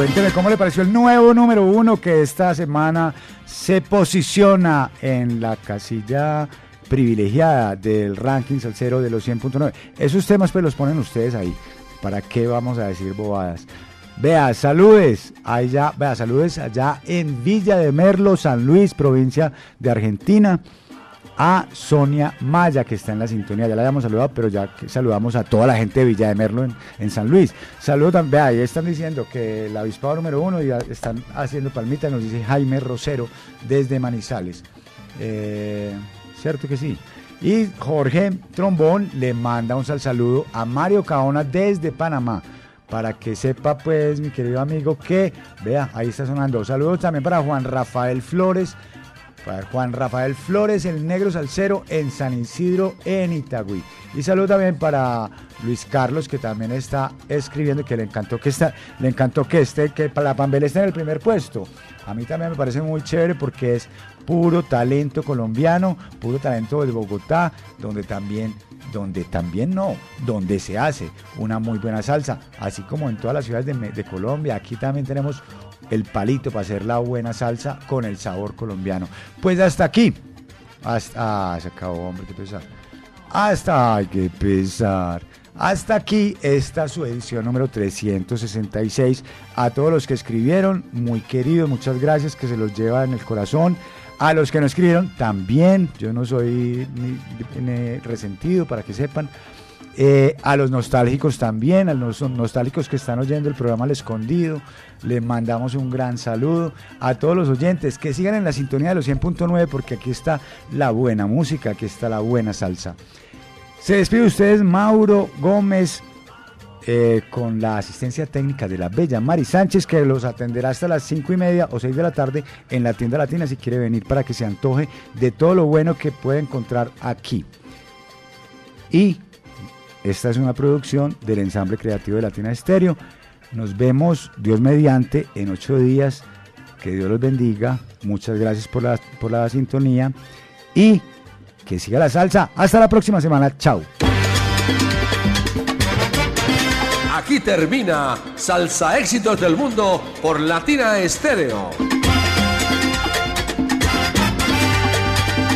Cuénteme cómo le pareció el nuevo número uno que esta semana se posiciona en la casilla privilegiada del ranking salsero de los 100.9. Esos temas pues los ponen ustedes ahí. ¿Para qué vamos a decir bobadas? Vea, saludes allá, vea, saludes allá en Villa de Merlo, San Luis, provincia de Argentina, a Sonia Maya, que está en la sintonía. Ya la habíamos saludado, pero ya saludamos a toda la gente de Villa de Merlo en, en San Luis. Saludos también, ahí están diciendo que el avispado número uno, ya están haciendo palmita, nos dice Jaime Rosero desde Manizales. Eh, Cierto que sí. Y Jorge Trombón le manda un sal saludo a Mario Caona desde Panamá. Para que sepa, pues, mi querido amigo, que, vea, ahí está sonando. Saludos también para Juan Rafael Flores. Juan Rafael Flores, el negro salsero en San Isidro, en Itagüí. Y saludo también para Luis Carlos, que también está escribiendo que le encantó que está, le encantó que esté, que para la Pambela esté en el primer puesto. A mí también me parece muy chévere porque es puro talento colombiano, puro talento de Bogotá, donde también, donde también no, donde se hace una muy buena salsa, así como en todas las ciudades de Colombia, aquí también tenemos el palito para hacer la buena salsa con el sabor colombiano. Pues hasta aquí, hasta, ah, se acabó, hombre, qué pesar. Hasta, ay, qué pesar. Hasta aquí esta su edición número 366. A todos los que escribieron, muy queridos, muchas gracias, que se los lleva en el corazón. A los que no escribieron, también, yo no soy ni resentido, para que sepan. Eh, a los nostálgicos también, a los nostálgicos que están oyendo el programa Al Escondido, les mandamos un gran saludo. A todos los oyentes que sigan en la sintonía de los 100.9 porque aquí está la buena música, aquí está la buena salsa. Se despide de ustedes Mauro Gómez eh, con la asistencia técnica de la bella Mari Sánchez que los atenderá hasta las 5 y media o 6 de la tarde en la tienda latina si quiere venir para que se antoje de todo lo bueno que puede encontrar aquí. Y esta es una producción del ensamble creativo de Latina Estéreo. Nos vemos, Dios mediante, en ocho días. Que Dios los bendiga. Muchas gracias por la, por la sintonía. Y que siga la salsa. Hasta la próxima semana. Chao. Aquí termina Salsa Éxitos del Mundo por Latina Estéreo.